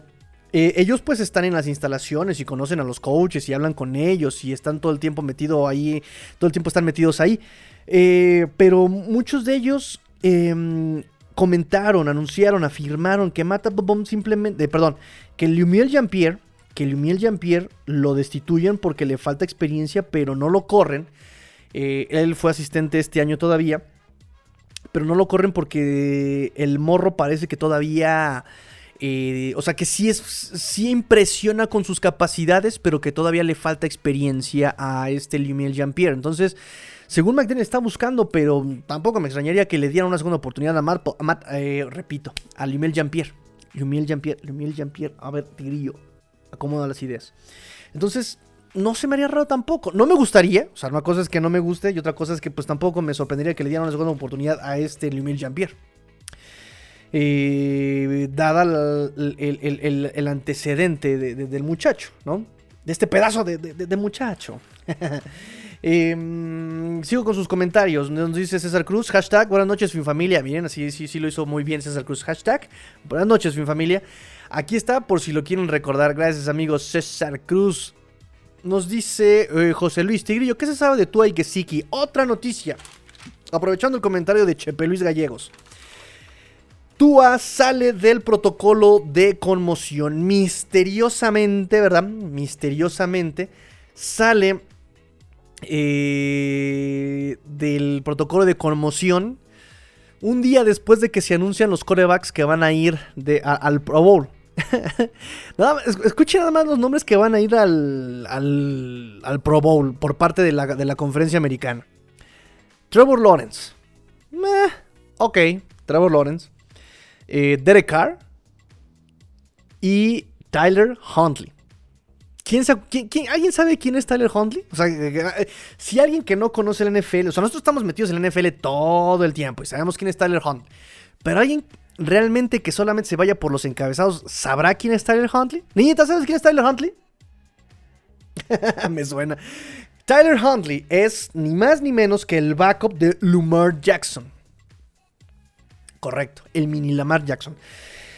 eh, ellos pues están en las instalaciones y conocen a los coaches y hablan con ellos y están todo el tiempo metido ahí, todo el tiempo están metidos ahí. Eh, pero muchos de ellos eh, comentaron, anunciaron, afirmaron que Mata Bomb simplemente, eh, perdón, que Lumiel Jean-Pierre, que Lumiel Jean-Pierre lo destituyen porque le falta experiencia, pero no lo corren. Él fue asistente este año todavía, pero no lo corren porque el morro parece que todavía... Eh, o sea que sí es sí impresiona con sus capacidades, pero que todavía le falta experiencia a este Lumiel Jean-Pierre. Entonces, según McDaniel está buscando, pero tampoco me extrañaría que le dieran una segunda oportunidad a Matt, eh, repito, a Lumiel Jean-Pierre. Lumiel Jean-Pierre, Lumiel Jean-Pierre, a ver, Tigrillo, acomoda las ideas. Entonces, no se me haría raro tampoco. No me gustaría, o sea, una cosa es que no me guste y otra cosa es que pues tampoco me sorprendería que le dieran una segunda oportunidad a este Lumiel Jean-Pierre. Eh, dada el, antecedente de, de, del muchacho, ¿no? De este pedazo de, muchacho. eh, sigo con sus comentarios. Nos dice César Cruz, hashtag, buenas noches, fin familia. Miren, así sí, sí lo hizo muy bien César Cruz. Hashtag, buenas noches, fin familia. Aquí está, por si lo quieren recordar. Gracias, amigos. César Cruz. Nos dice eh, José Luis Tigrillo, ¿qué se sabe de Tua y Gesicki? Otra noticia. Aprovechando el comentario de Chepe Luis Gallegos. Tua sale del protocolo de conmoción. Misteriosamente, ¿verdad? Misteriosamente sale eh, del protocolo de conmoción un día después de que se anuncian los corebacks que van a ir al Pro Bowl. nada, nada más los nombres que van a ir al, al, al Pro Bowl por parte de la, de la, conferencia americana. Trevor Lawrence. Meh, ok, Trevor Lawrence. Eh, Derek Carr. Y Tyler Huntley. ¿Quién sabe, quién, ¿Alguien sabe quién es Tyler Huntley? O sea, eh, si alguien que no conoce el NFL, o sea, nosotros estamos metidos en el NFL todo el tiempo y sabemos quién es Tyler Huntley. Pero alguien realmente que solamente se vaya por los encabezados, ¿sabrá quién es Tyler Huntley? Niñita, ¿sabes quién es Tyler Huntley? Me suena. Tyler Huntley es ni más ni menos que el backup de Lamar Jackson. Correcto, el mini Lamar Jackson.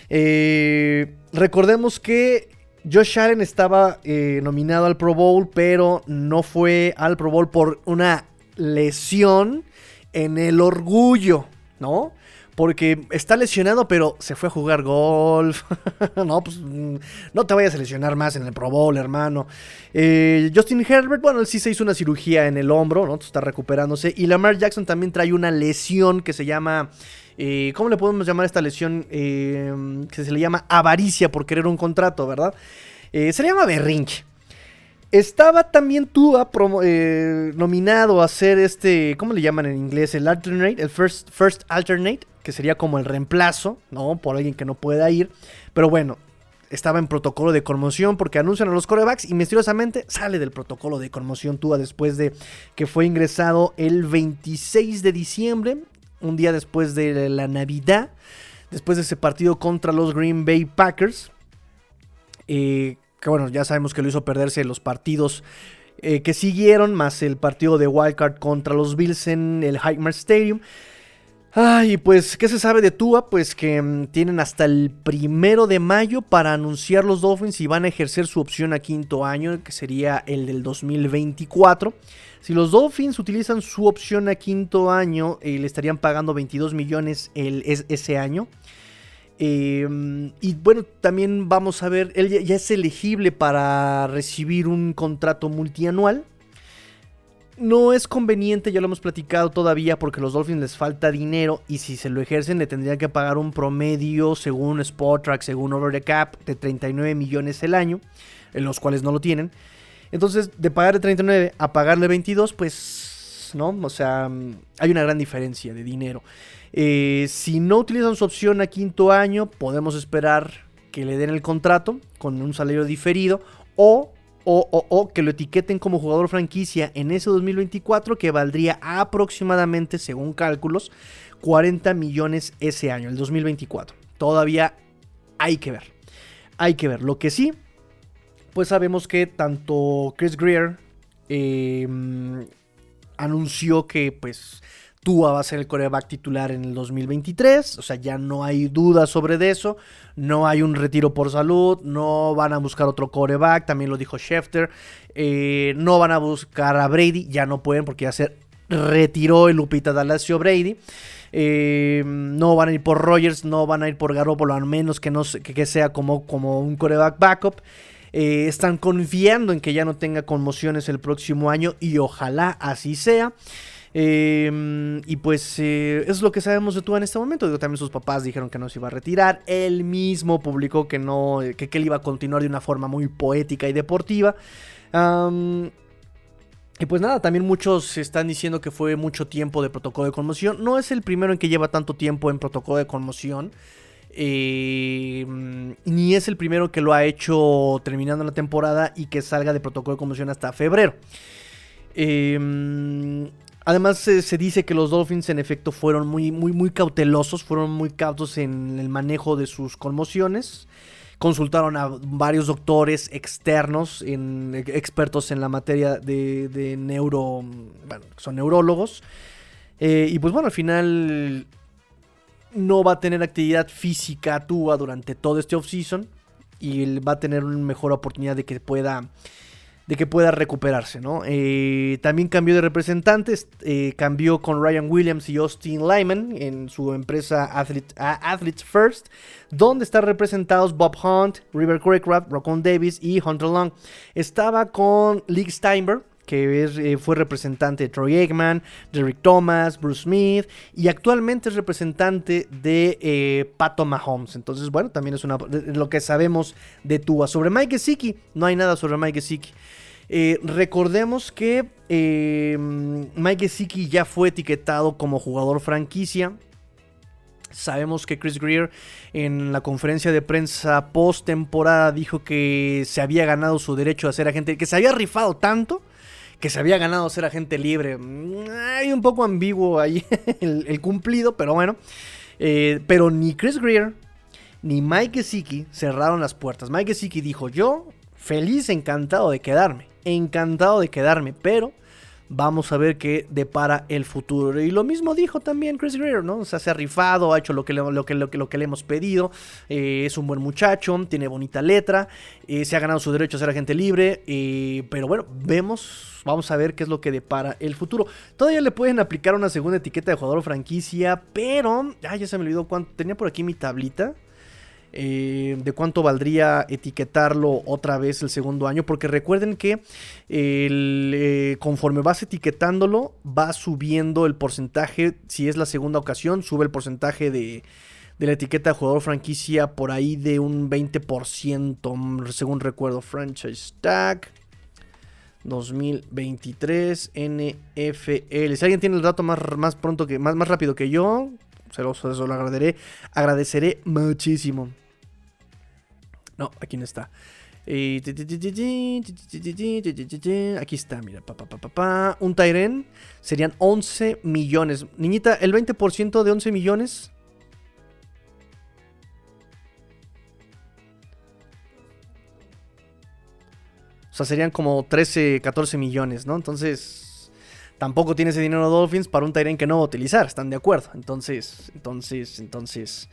Eh, recordemos que Josh Allen estaba eh, nominado al Pro Bowl, pero no fue al Pro Bowl por una lesión en el orgullo, ¿no? Porque está lesionado, pero se fue a jugar golf. no, pues no te vayas a lesionar más en el Pro Bowl, hermano. Eh, Justin Herbert, bueno, él sí se hizo una cirugía en el hombro, ¿no? Está recuperándose. Y Lamar Jackson también trae una lesión que se llama... Eh, ¿Cómo le podemos llamar esta lesión? Eh, que se le llama avaricia por querer un contrato, ¿verdad? Se le llama berrinche. Estaba también Tua nominado a ser este, ¿cómo le llaman en inglés? El alternate, el first, first alternate, que sería como el reemplazo, ¿no? Por alguien que no pueda ir. Pero bueno, estaba en protocolo de conmoción porque anuncian a los corebacks y misteriosamente sale del protocolo de conmoción Tua después de que fue ingresado el 26 de diciembre, un día después de la Navidad, después de ese partido contra los Green Bay Packers. Eh, que bueno, ya sabemos que lo hizo perderse los partidos eh, que siguieron, más el partido de Wildcard contra los Bills en el Highmark Stadium. Ay, pues, ¿qué se sabe de Tua? Pues que mm, tienen hasta el primero de mayo para anunciar los Dolphins y van a ejercer su opción a quinto año, que sería el del 2024. Si los Dolphins utilizan su opción a quinto año, eh, le estarían pagando 22 millones el, ese año. Em, y bueno, también vamos a ver, él ya, es elegible para recibir un contrato multianual. No es conveniente, ya lo hemos platicado todavía, porque a los Dolphins les falta dinero y si se lo ejercen le tendrían que pagar un promedio según Track, según Over the Cap, de 39 millones el año, en los cuales no lo tienen. Entonces, de pagar de 39 a pagarle 22, pues, ¿no? O sea, hay una gran diferencia de dinero. Eh, si no utilizan su opción a quinto año, podemos esperar que le den el contrato con un salario diferido o, o, o, que lo etiqueten como jugador franquicia en ese 2024 que valdría aproximadamente, según cálculos, 40 millones ese año, el 2024. Todavía hay que ver. Hay que ver. Lo que sí, pues sabemos que tanto Chris Greer em, anunció que pues Tua va a ser el coreback titular en el 2023. O sea, ya no hay duda sobre eso. No hay un retiro por salud. No van a buscar otro coreback. También lo dijo Schefter. Eh, no van a buscar a Brady. Ya no pueden porque ya se retiró el Lupita Dalasio Brady. Eh, no van a ir por Rogers. No van a ir por Garoppolo. A menos que, no, que sea como, como un coreback backup. Eh, están confiando en que ya no tenga conmociones el próximo año. Y ojalá así sea. Em, y pues eh, es lo que sabemos de Tua en este momento. También sus papás dijeron que no se iba a retirar. Él mismo publicó que no, que, él iba a continuar de una forma muy poética y deportiva. y pues nada, también muchos están diciendo que fue mucho tiempo de protocolo de conmoción. No es el primero en que lleva tanto tiempo en protocolo de conmoción. Em, ni es el primero que lo ha hecho terminando la temporada y que salga de protocolo de conmoción hasta febrero. Eh, Además se, dice que los Dolphins en efecto fueron muy, muy, muy cautelosos, fueron muy cautos en el manejo de sus conmociones. Consultaron a varios doctores externos, expertos en la materia de, neuro, bueno, son neurólogos. Eh, y pues bueno, al final no va a tener actividad física Tua durante todo este offseason. Y va a tener una mejor oportunidad de que pueda de que pueda recuperarse, ¿no? Eh, también cambió de representantes, eh, cambió con Ryan Williams y Austin Lyman en su empresa Athletes First, donde están representados Bob Hunt, River Craycraft, Rocon Davis y Hunter Long. Estaba con Lee Steinberg, que eh, fue representante de Troy Aikman, Derrick Thomas, Bruce Smith y actualmente es representante de Pato Mahomes. Entonces, bueno, también es una, lo que sabemos de Tua. Sobre Mike Gesicki, no hay nada sobre Mike Gesicki. Eh, recordemos que eh, Mike Gesicki ya fue etiquetado como jugador franquicia. Sabemos que Chris Greer en la conferencia de prensa post temporada dijo que se había ganado su derecho a ser agente, que se había rifado tanto que se había ganado ser agente libre. Hay un poco ambiguo ahí el, cumplido, pero bueno. Eh, pero ni Chris Greer ni Mike Gesicki cerraron las puertas. Mike Gesicki dijo: Yo, feliz, encantado de quedarme encantado de quedarme, pero vamos a ver qué depara el futuro. Y lo mismo dijo también Chris Greer, ¿no? O sea, se ha rifado, ha hecho lo que le, lo que, lo que, le hemos pedido, eh, es un buen muchacho, tiene bonita letra, eh, se ha ganado su derecho a ser agente libre, eh, pero bueno, vemos, vamos a ver qué es lo que depara el futuro. Todavía le pueden aplicar una segunda etiqueta de jugador franquicia, pero, ya se me olvidó cuánto, tenía por aquí mi tablita. Eh, de cuánto valdría etiquetarlo otra vez el segundo año, porque recuerden que eh, conforme vas etiquetándolo, va subiendo el porcentaje, si es la segunda ocasión, sube el porcentaje de, la etiqueta de jugador franquicia por ahí de un 20%, según recuerdo, franchise tag. 2023 NFL. Si alguien tiene el dato más, pronto que más rápido que yo, se lo, se lo agradeceré, agradeceré muchísimo. No, aquí no está. Aquí está, mira, pa, pa, pa, un Tyren serían 11 millones. Niñita, el 20% de 11 millones. O sea, serían como 13, 14 millones, ¿no? Entonces, tampoco tiene ese dinero Dolphins para un Tyren que no va a utilizar, ¿están de acuerdo? Entonces, entonces, entonces...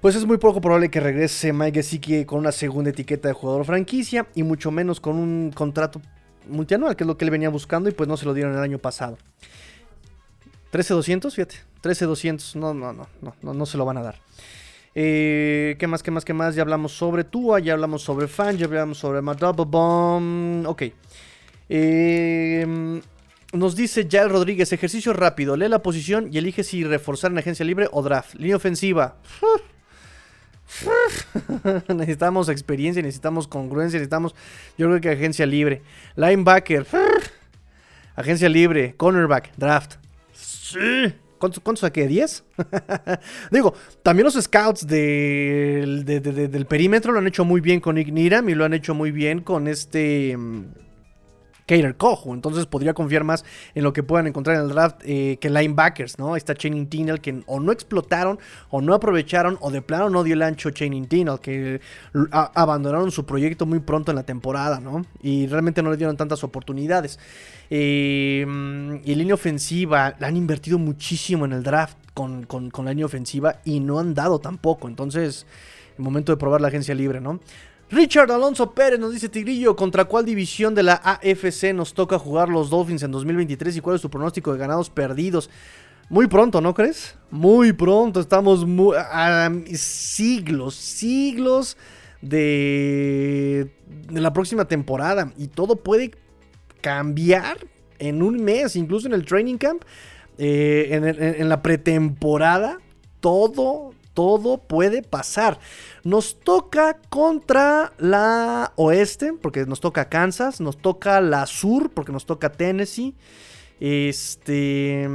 Pues es muy poco probable que regrese Mike Gesicki con una segunda etiqueta de jugador franquicia y mucho menos con un contrato multianual, que es lo que él venía buscando y pues no se lo dieron el año pasado. 13-200, fíjate. 13-200, no, no, no, no, no, no se lo van a dar. Eh, ¿Qué más, qué más, qué más? Ya hablamos sobre Tua, ya hablamos sobre Fan, ya hablamos sobre Double Bomb. Ok. Eh, nos dice Jael Rodríguez, ejercicio rápido, lee la posición y elige si reforzar en agencia libre o draft. Línea ofensiva. necesitamos experiencia, necesitamos congruencia, necesitamos, yo creo que agencia libre. Linebacker, agencia libre, cornerback, draft. Sí. ¿Cuántos cuánto saqué? ¿10? Digo, también los scouts del, de, de, de, del perímetro lo han hecho muy bien con Igniram y lo han hecho muy bien con este... Kader Cojo. Entonces podría confiar más en lo que puedan encontrar en el draft eh, que linebackers, ¿no? Está Channing Tinel que o no explotaron o no aprovecharon o de plano no dio el ancho Channing Tinel que abandonaron su proyecto muy pronto en la temporada, ¿no? Y realmente no le dieron tantas oportunidades. Eh, y línea ofensiva, la han invertido muchísimo en el draft con, con, con la línea ofensiva y no han dado tampoco. Entonces, el momento de probar la agencia libre, ¿no? Richard Alonso Pérez nos dice Tigrillo, ¿contra cuál división de la AFC nos toca jugar los Dolphins en 2023 y cuál es su pronóstico de ganados perdidos? Muy pronto, ¿no crees? Muy pronto, estamos a siglos, siglos de, de la próxima temporada y todo puede cambiar en un mes, incluso en el training camp, eh, en la pretemporada, todo, todo puede pasar. Nos toca contra la oeste, porque nos toca Kansas. Nos toca la sur, porque nos toca Tennessee. Este.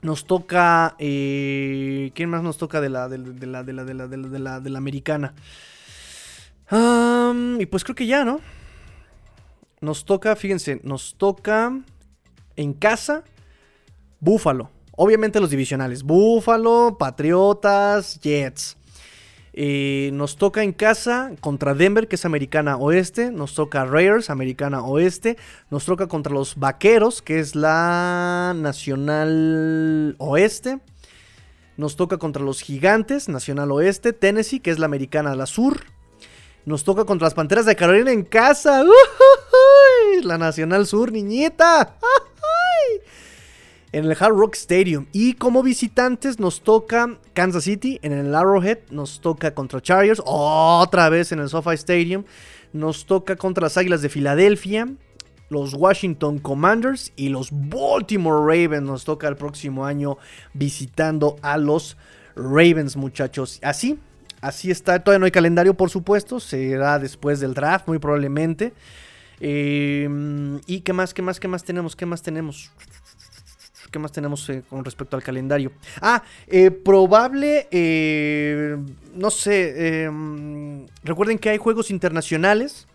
Nos toca. Eh, ¿Quién más nos toca de la, de, la, de la, de la, de la, de la, americana? Y pues creo que ya, ¿no? Nos toca, fíjense, nos toca en casa Búfalo. Obviamente los divisionales. Búfalo, Patriotas, Jets. Nos toca en casa contra Denver, que es americana oeste. Nos toca Raiders, americana oeste. Nos toca contra los Vaqueros, que es la nacional oeste. Nos toca contra los Gigantes, nacional oeste. Tennessee, que es la americana la sur. Nos toca contra las Panteras de Carolina en casa. La nacional sur, niñita. ¡Uy! En el Hard Rock Stadium. Y como visitantes nos toca Kansas City en el Arrowhead, nos toca contra Chargers, otra vez en el SoFi Stadium, nos toca contra las Águilas de Filadelfia, los Washington Commanders y los Baltimore Ravens. Nos toca el próximo año visitando a los Ravens, muchachos. Así, así está. Todavía no hay calendario, por supuesto. Será después del draft, muy probablemente. Eh, ¿Y qué más? ¿Qué más? ¿Qué más tenemos? ¿Qué más tenemos? ¿Qué más tenemos eh, con respecto al calendario? Ah, eh, probable, eh, no sé, recuerden que hay juegos internacionales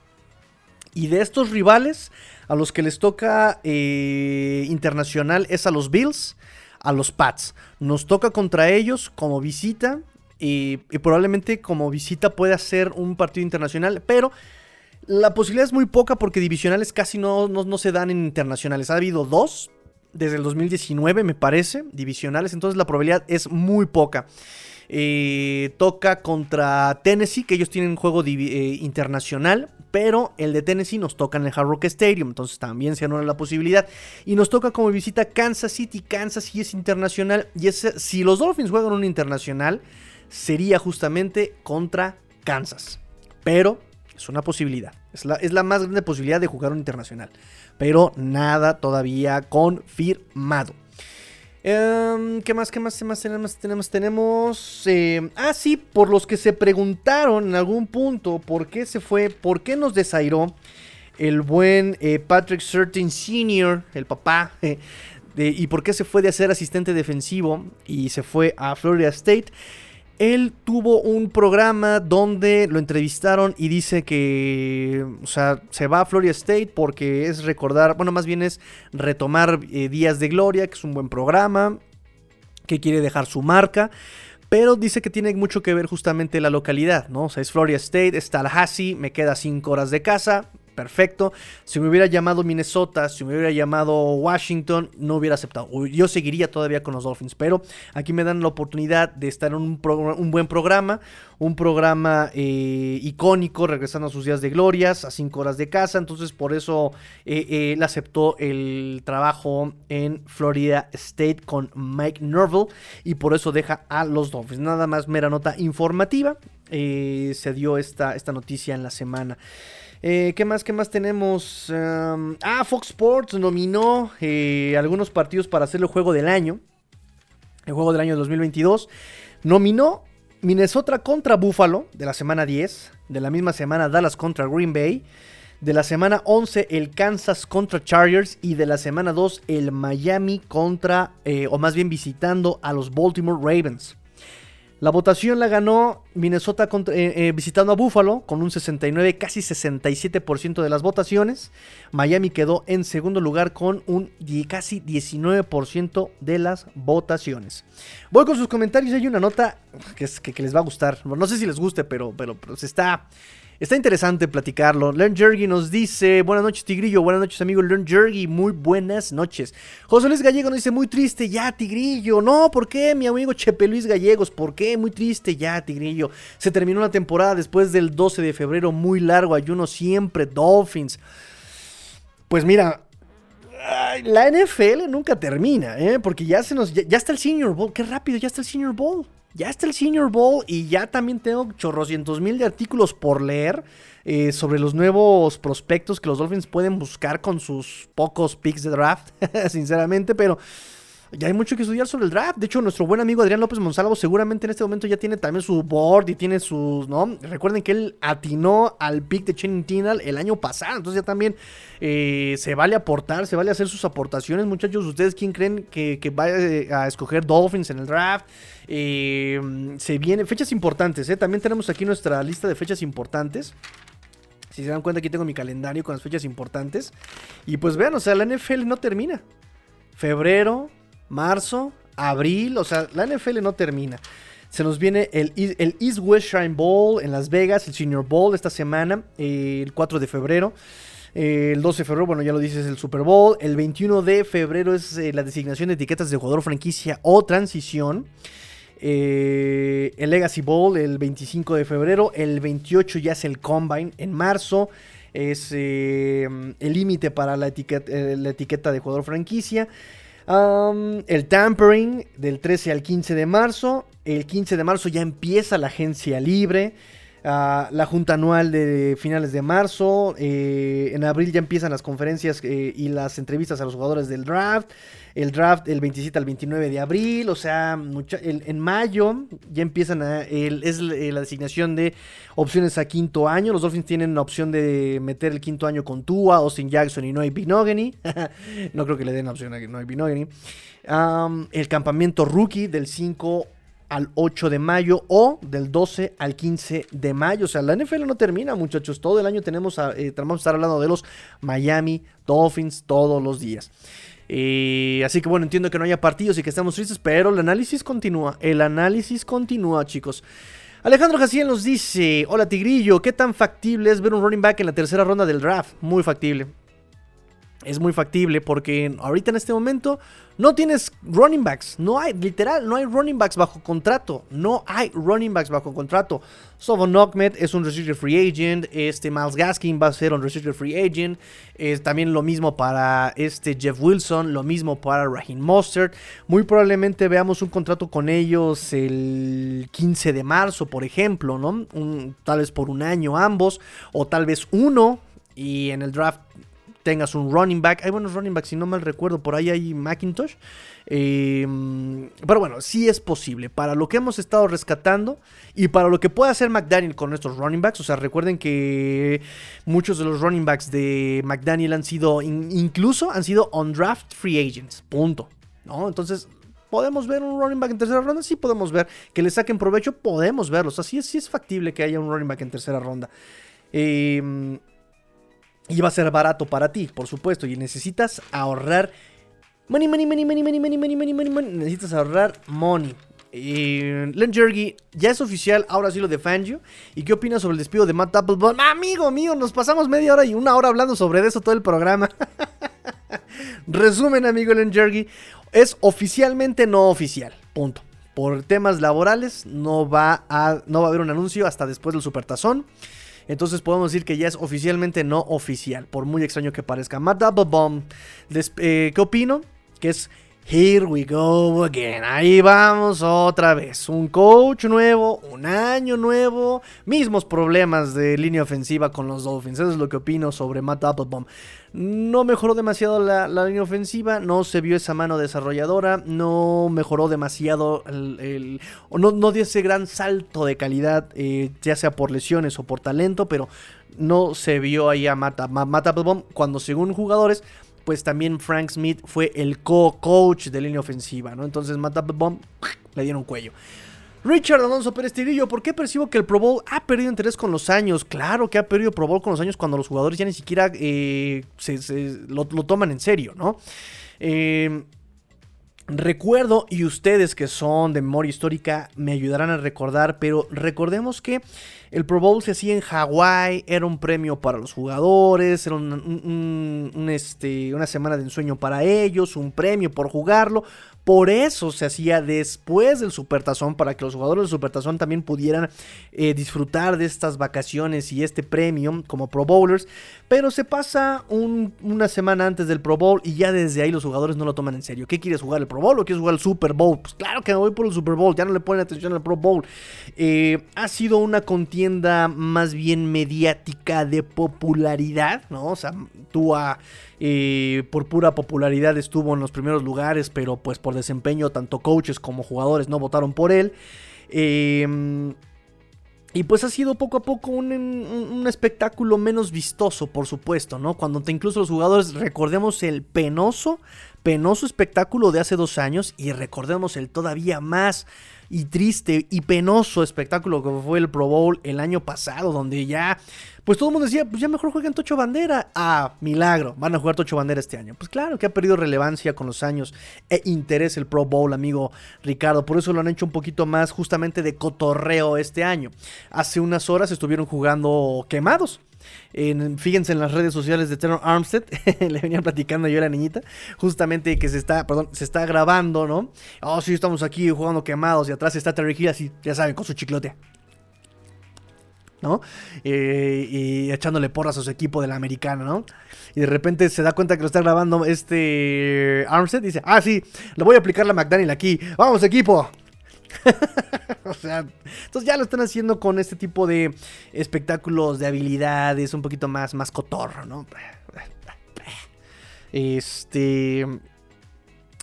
y de estos rivales a los que les toca internacional es a los Bills, a los Pats. Nos toca contra ellos como visita y, probablemente como visita pueda ser un partido internacional, pero... La posibilidad es muy poca porque divisionales casi no, no se dan en internacionales. Ha habido dos, desde el 2019, me parece, divisionales, entonces la probabilidad es muy poca. Eh, toca contra Tennessee, que ellos tienen un juego eh, internacional, pero el de Tennessee nos toca en el Hard Rock Stadium, entonces también se anula la posibilidad. Y nos toca como visita Kansas City, Kansas City es internacional, y si los Dolphins juegan un internacional, sería justamente contra Kansas. Pero es una posibilidad, es la, es la más grande posibilidad de jugar un internacional pero nada todavía confirmado. Eh, ¿Qué más? ¿Qué más? ¿Qué más tenemos? Tenemos, tenemos. Eh, ah, sí, por los que se preguntaron en algún punto por qué se fue, por qué nos desairó el buen eh, Patrick Certain Sr., el papá, y por qué se fue de ser asistente defensivo y se fue a Florida State. Él tuvo un programa donde lo entrevistaron y dice que, o sea, se va a Florida State porque es recordar, bueno, más bien es retomar eh, Días de Gloria, que es un buen programa, que quiere dejar su marca. Pero dice que tiene mucho que ver justamente la localidad, ¿no? O sea, es Florida State, es Tallahassee, me queda 5 horas de casa, perfecto. Si me hubiera llamado Minnesota, si me hubiera llamado Washington, no hubiera aceptado. Yo seguiría todavía con los Dolphins, pero aquí me dan la oportunidad de estar en un, buen programa, un programa eh, icónico, regresando a sus días de glorias, a cinco horas de casa. Entonces, por eso eh, eh, él aceptó el trabajo en Florida State con Mike Nerville y por eso deja a los Dolphins. Nada más mera nota informativa. se dio esta, esta noticia en la semana. Eh, ¿Qué más? ¿Qué más tenemos? ah, Fox Sports nominó eh, algunos partidos para hacer el juego del año. El juego del año 2022. Nominó Minnesota contra Buffalo de la semana 10. De la misma semana Dallas contra Green Bay. De la semana 11 el Kansas contra Chargers. Y de la semana 2 el Miami contra, eh, o más bien visitando a los Baltimore Ravens. La votación la ganó Minnesota eh, eh, visitando a Buffalo con un 69, casi 67% de las votaciones. Miami quedó en segundo lugar con un casi 19% de las votaciones. Voy con sus comentarios. Hay una nota que, les va a gustar. No sé si les guste, pero, pero se está Está interesante platicarlo. Learn Jergy nos dice, buenas noches Tigrillo, buenas noches amigo Learn Jergy, muy buenas noches. José Luis Gallego nos dice, muy triste ya Tigrillo. No, ¿por qué mi amigo Chepe Luis Gallegos? ¿Por qué? Muy triste ya Tigrillo. Se terminó la temporada después del 12 de febrero, muy largo, ayuno siempre, Dolphins. Pues mira, la NFL nunca termina, ¿eh? porque ya se nos ya, ya, está el Senior Bowl, qué rápido, ya está el Senior Bowl. Ya está el Senior Bowl y ya también tengo chorrocientos mil de artículos por leer eh, sobre los nuevos prospectos que los Dolphins pueden buscar con sus pocos picks de draft, sinceramente, pero ya hay mucho que estudiar sobre el draft. De hecho, nuestro buen amigo Adrián López Monsalvo seguramente en este momento ya tiene también su board y tiene sus, ¿no? Recuerden que él atinó al pick de Channing Tinal el año pasado. Entonces ya también eh, se vale aportar, se vale hacer sus aportaciones. Muchachos, ¿ustedes quién creen que, que vaya eh, a escoger Dolphins en el draft? Eh, se vienen fechas importantes, También tenemos aquí nuestra lista de fechas importantes. Si se dan cuenta, aquí tengo mi calendario con las fechas importantes. Y pues vean, o sea, la NFL no termina. Febrero, marzo, abril, o sea, la NFL no termina. Se nos viene el, East West Shrine Bowl en Las Vegas, el Senior Bowl esta semana, el 4 de febrero. el 12 de febrero, bueno, ya lo dices, el Super Bowl. El 21 de febrero es eh, la designación de etiquetas de jugador franquicia o transición. Eh, el Legacy Bowl el 25 de febrero. El 28 ya es el Combine en marzo. Es eh, el límite para la etiqueta, la etiqueta de jugador franquicia el tampering del 13 al 15 de marzo. El 15 de marzo ya empieza la agencia libre. Ah, la junta anual de finales de marzo. Eh, en abril ya empiezan las conferencias eh, y las entrevistas a los jugadores del draft. El draft el 27 al 29 de abril. O sea, en mayo ya empiezan a. es eh, la designación de opciones a quinto año. Los Dolphins tienen la opción de meter el quinto año con Tua, Austin Jackson y Noy Binogany. no creo que le den opción a Noy Binogany. el campamento rookie del 5 al 8 de mayo o del 12 al 15 de mayo. O sea, la NFL no termina, muchachos. Todo el año tenemos eh, a estar hablando de los Miami Dolphins todos los días. Eh, así que bueno, entiendo que no haya partidos y que estamos tristes, pero el análisis continúa. El análisis continúa, chicos. Alejandro Jaciel nos dice: Hola Tigrillo, ¿qué tan factible es ver un running back en la tercera ronda del draft? Muy factible. Es muy factible porque ahorita en este momento no tienes running backs. No hay, literal, no hay running backs bajo contrato. No hay running backs bajo contrato. Sovon Ahmed es un restricted free agent. Este Miles Gaskin va a ser un restricted free agent. Es también lo mismo para este Jeff Wilson. Lo mismo para Raheem Mostert. Muy probablemente veamos un contrato con ellos el 15 de marzo, por ejemplo, ¿no? tal vez por un año ambos. O tal vez uno. Y en el draft tengas un running back. Hay buenos running backs, si no mal recuerdo, por ahí hay Macintosh. Em, pero bueno, sí es posible. Para lo que hemos estado rescatando y para lo que puede hacer McDaniel con estos running backs. O sea, recuerden que muchos de los running backs de McDaniel han sido, incluso han sido on draft free agents. Punto. ¿No? Entonces, ¿Podemos ver un running back en tercera ronda? Sí, podemos ver. Que le saquen provecho, podemos verlos. Así es, sí es factible que haya un running back en tercera ronda. Eh, y va a ser barato para ti, por supuesto. Y necesitas ahorrar money, money, money, money, money, money, money, money, money. Necesitas ahorrar money. Eh, Len Jergy, ya es oficial, ahora sí lo de Fangio. ¿Y qué opinas sobre el despido de Matt Applebaum? amigo mío, nos pasamos media hora y una hora hablando sobre eso todo el programa. Resumen, amigo Len Jergy, es oficialmente no oficial. Punto. Por temas laborales no va a, no va a haber un anuncio hasta después del Supertazón. Entonces podemos decir que ya es oficialmente no oficial, por muy extraño que parezca. Matt Applebaum, eh, ¿qué opino? Que es Here we go again. Ahí vamos otra vez. Un coach nuevo, un año nuevo, mismos problemas de línea ofensiva con los Dolphins. Eso es lo que opino sobre Matt Applebaum. No mejoró demasiado la, línea ofensiva, no se vio esa mano desarrolladora, no mejoró demasiado el, no, no, dio ese gran salto de calidad, eh, ya sea por lesiones o por talento, pero no se vio ahí a Matt, Matt Applebaum cuando según jugadores pues también Frank Smith fue el co-coach de línea ofensiva, ¿no? Entonces Matt Bomb le dieron cuello. Richard Alonso Pérez Tirillo, ¿por qué percibo que el Pro Bowl ha perdido interés con los años? Claro que ha perdido Pro Bowl con los años cuando los jugadores ya ni siquiera eh, lo, toman en serio, ¿no? Eh, recuerdo, y ustedes que son de memoria histórica me ayudarán a recordar, pero recordemos que el Pro Bowl se hacía en Hawái, era un premio para los jugadores, era este, una semana de ensueño para ellos, un premio por jugarlo. Por eso se hacía después del Supertazón, para que los jugadores del Supertazón también pudieran eh, disfrutar de estas vacaciones y este premio como Pro Bowlers. Pero se pasa una semana antes del Pro Bowl y ya desde ahí los jugadores no lo toman en serio. ¿Qué quieres jugar el Pro Bowl o quieres jugar el Super Bowl? Pues claro que me voy por el Super Bowl, ya no le ponen atención al Pro Bowl. Eh, ha sido una contienda más bien mediática de popularidad, ¿no? O sea, tú a eh, por pura popularidad estuvo en los primeros lugares, pero pues por desempeño tanto coaches como jugadores no votaron por él. Em, y pues ha sido poco a poco un, espectáculo menos vistoso, por supuesto, ¿no? Cuando te incluso los jugadores recordemos el penoso, penoso espectáculo de hace dos años y recordemos el todavía más y triste y penoso espectáculo que fue el Pro Bowl el año pasado, donde ya, pues todo el mundo decía, pues ya mejor jueguen Tocho Bandera. Ah, milagro, van a jugar Tocho Bandera este año. Pues claro que ha perdido relevancia con los años e interés el Pro Bowl, amigo Ricardo. Por eso lo han hecho un poquito más justamente de cotorreo este año. Hace unas horas estuvieron jugando quemados fíjense en las redes sociales de Terror Armstead, le venía platicando yo a la niñita, justamente que se está, perdón, se está grabando, ¿no? Oh, sí, estamos aquí jugando quemados y atrás está Terry Hill así, ya saben, con su chiclote. ¿no? Eh, y echándole porras a su equipo de la americana, ¿no? Y de repente se da cuenta que lo está grabando este Armstead dice, ah, sí, le voy a aplicar la McDaniel aquí. ¡Vamos, equipo! o sea, entonces ya lo están haciendo con este tipo de espectáculos de habilidades, un poquito más, más cotorro, ¿no? Este.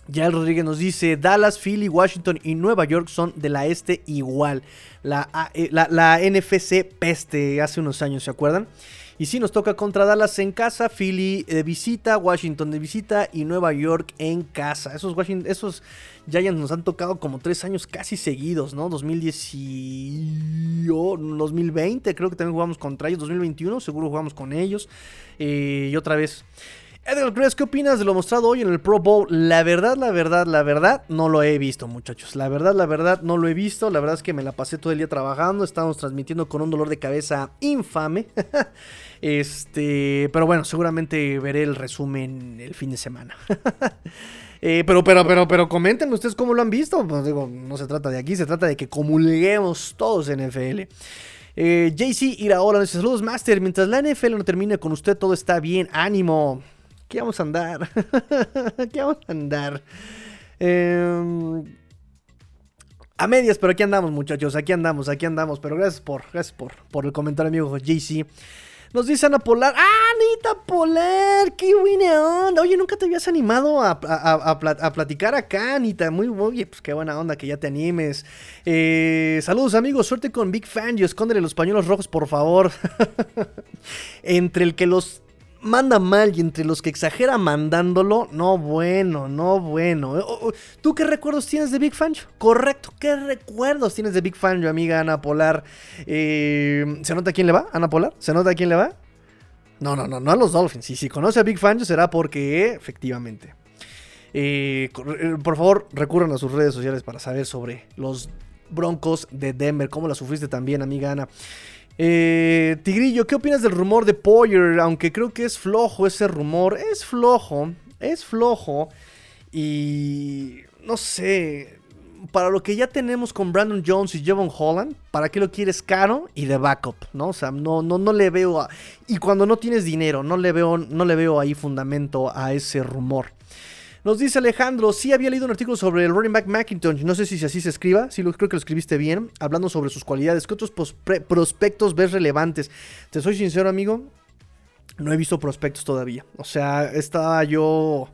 Ya Rodríguez nos dice: Dallas, Philly, Washington y Nueva York son de la este igual. La, eh, la NFC peste hace unos años, ¿se acuerdan? Y si nos toca contra Dallas en casa, Philly de visita, Washington de visita y Nueva York en casa. Esos, Washington, esos Giants nos han tocado como tres años casi seguidos, ¿no? 2010 2020 creo que también jugamos contra ellos, 2021 seguro jugamos con ellos. Eh, y otra vez... Edgar Cruz, ¿qué opinas de lo mostrado hoy en el Pro Bowl? La verdad, la verdad, la verdad, no lo he visto, muchachos. La verdad, la verdad, no lo he visto. La verdad es que me la pasé todo el día trabajando. Estábamos transmitiendo con un dolor de cabeza infame. este, pero bueno, seguramente veré el resumen el fin de semana. Eh, pero, pero, pero, pero comenten ustedes cómo lo han visto. Pues digo, no se trata de aquí, se trata de que comulguemos todos en FL. Eh, JC Iraola dice: Saludos, Master. Mientras la NFL no termine con usted, todo está bien. Ánimo. ¿Qué vamos a andar? ¿Qué vamos a andar? Em, a medias, pero aquí andamos, muchachos. Aquí andamos, aquí andamos. Pero gracias por, gracias por, por el comentario, amigo JC. Nos dice Ana Polar. ¡Ah, Anita Polar! ¡Qué buena onda! Oye, nunca te habías animado a, a- a pla- a platicar acá, Anita. Muy, oye, pues qué buena onda que ya te animes. Eh, saludos, amigos. Suerte con Big Fan. Y escóndele los pañuelos rojos, por favor. entre el que los manda mal y entre los que exagera mandándolo, no bueno, no bueno. ¿Tú qué recuerdos tienes de Big Fan? Correcto, ¿qué recuerdos tienes de Big Fan, amiga Ana Polar? Eh, ¿Se nota a quién le va, Ana Polar? ¿Se nota a quién le va? No, no, no, no a los Dolphins. Y si conoce a Big Fan será porque, efectivamente. Eh, eh, por favor, recurran a sus redes sociales para saber sobre los Broncos de Denver. ¿Cómo la sufriste también, amiga Ana? Eh, Tigrillo, ¿qué opinas del rumor de Poyer? Aunque creo que es flojo ese rumor. Es flojo, es flojo. Y no sé, para lo que ya tenemos con Brandon Jones y Javon Holland, ¿para qué lo quieres caro y de backup? ¿No? O sea, no, no, no le veo. a- y cuando no tienes dinero, no le veo, no le veo ahí fundamento a ese rumor. Nos dice Alejandro, sí había leído un artículo sobre el running back McIntosh, no sé si así se escriba, sí lo, creo que lo escribiste bien, hablando sobre sus cualidades. ¿Qué otros prospectos ves relevantes? Te soy sincero, amigo, no he visto prospectos todavía. O sea, estaba yo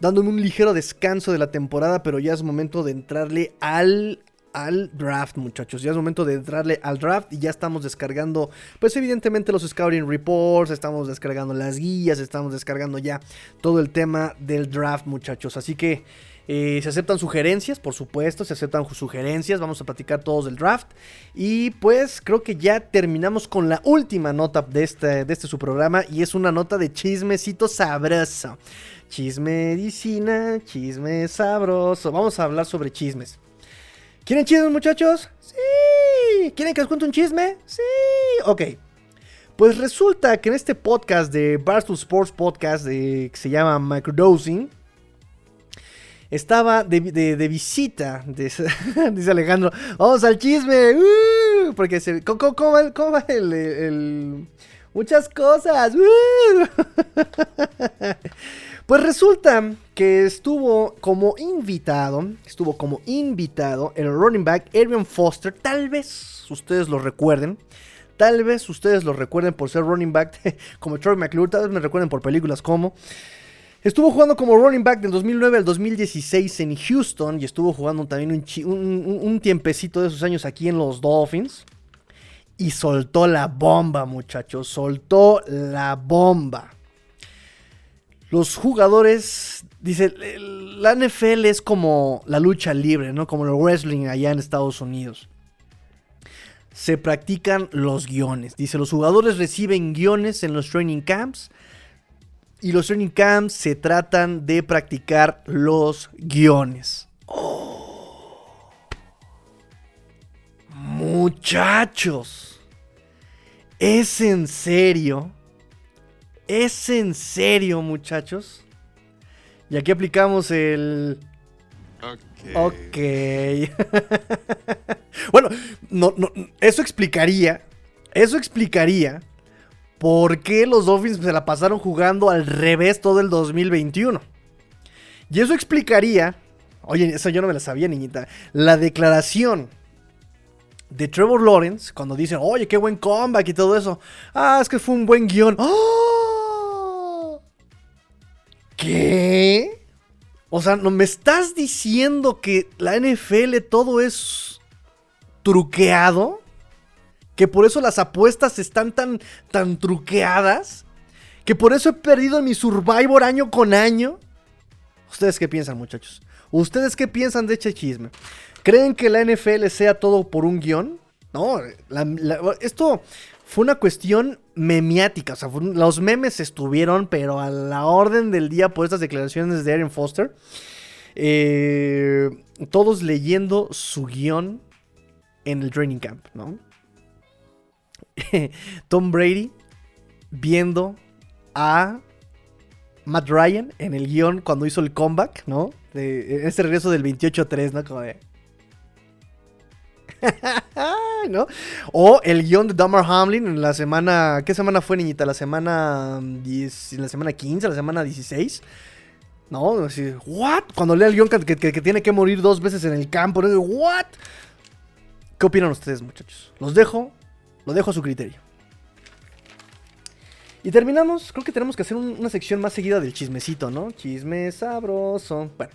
dándome un ligero descanso de la temporada, pero ya es momento de entrarle al, al draft, muchachos. Ya es momento de entrarle al draft y ya estamos descargando, pues evidentemente los scouting reports, estamos descargando las guías, estamos descargando ya todo el tema del draft, muchachos. Así que eh, se aceptan sugerencias, por supuesto, se aceptan sugerencias, vamos a platicar todos del draft. Y pues creo que ya terminamos con la última nota de este, de este su programa y es una nota de chismecito sabroso. Chisme medicina, chisme sabroso. Vamos a hablar sobre chismes. ¿Quieren chismes, muchachos? Sí. ¿Quieren que les cuente un chisme? Sí. Ok. Pues resulta que en este podcast de Barstool Sports Podcast que se llama Microdosing, estaba de, visita, dice, Alejandro, vamos al chisme, ¡uh! porque se, ¿cómo, cómo va el- el- Muchas cosas. ¡uh! Pues resulta que estuvo como invitado, estuvo como invitado el running back Arian Foster, tal vez ustedes lo recuerden, tal vez ustedes lo recuerden por ser running back como Troy McClure, tal vez me recuerden por películas como... Estuvo jugando como running back del 2009 al 2016 en Houston y estuvo jugando también un, un tiempecito de esos años aquí en los Dolphins. Y soltó la bomba, muchachos. Soltó la bomba. Los jugadores, dice, la NFL es como la lucha libre, ¿no? Como el wrestling allá en Estados Unidos. Se practican los guiones. Dice, los jugadores reciben guiones en los training camps. Y los training camps se tratan de practicar los guiones. Oh. Muchachos. ¿Es en serio? ¿Es en serio, muchachos? Y aquí aplicamos el... Ok. bueno, no, no, eso explicaría. Eso explicaría por qué los Dolphins se la pasaron jugando al revés todo el 2021. Y eso explicaría. Oye, eso yo no me la sabía, niñita. La declaración de Trevor Lawrence cuando dicen, oye, qué buen comeback y todo eso. Ah, es que fue un buen guion. ¡Oh! ¿Qué? O sea, ¿no me estás diciendo que la NFL todo es truqueado? Que por eso las apuestas están tan, tan truqueadas. Que por eso he perdido mi Survivor año con año. ¿Ustedes qué piensan, muchachos? ¿Ustedes qué piensan de este chisme? ¿Creen que la NFL sea todo por un guion? No, esto fue una cuestión memiática. O sea, los memes estuvieron, pero a la orden del día por estas declaraciones de Aaron Foster. Eh, todos leyendo su guion en el training camp, ¿no? Tom Brady viendo a Matt Ryan en el guion cuando hizo el comeback, ¿no? De ese regreso del 28-3, ¿no? Como de... ¿no? O el guion de Dummer Hamlin en la semana. ¿Qué semana fue, niñita? ¿La semana 10, la semana 15? ¿La semana 16? No, así, ¿what? Cuando lea el guion que, que- tiene que morir dos veces en el campo, ¿no? ¿what? ¿Qué opinan ustedes, muchachos? Los dejo, lo dejo a su criterio. Y terminamos, creo que tenemos que hacer un- una sección más seguida del chismecito, ¿no? Chisme sabroso. Bueno.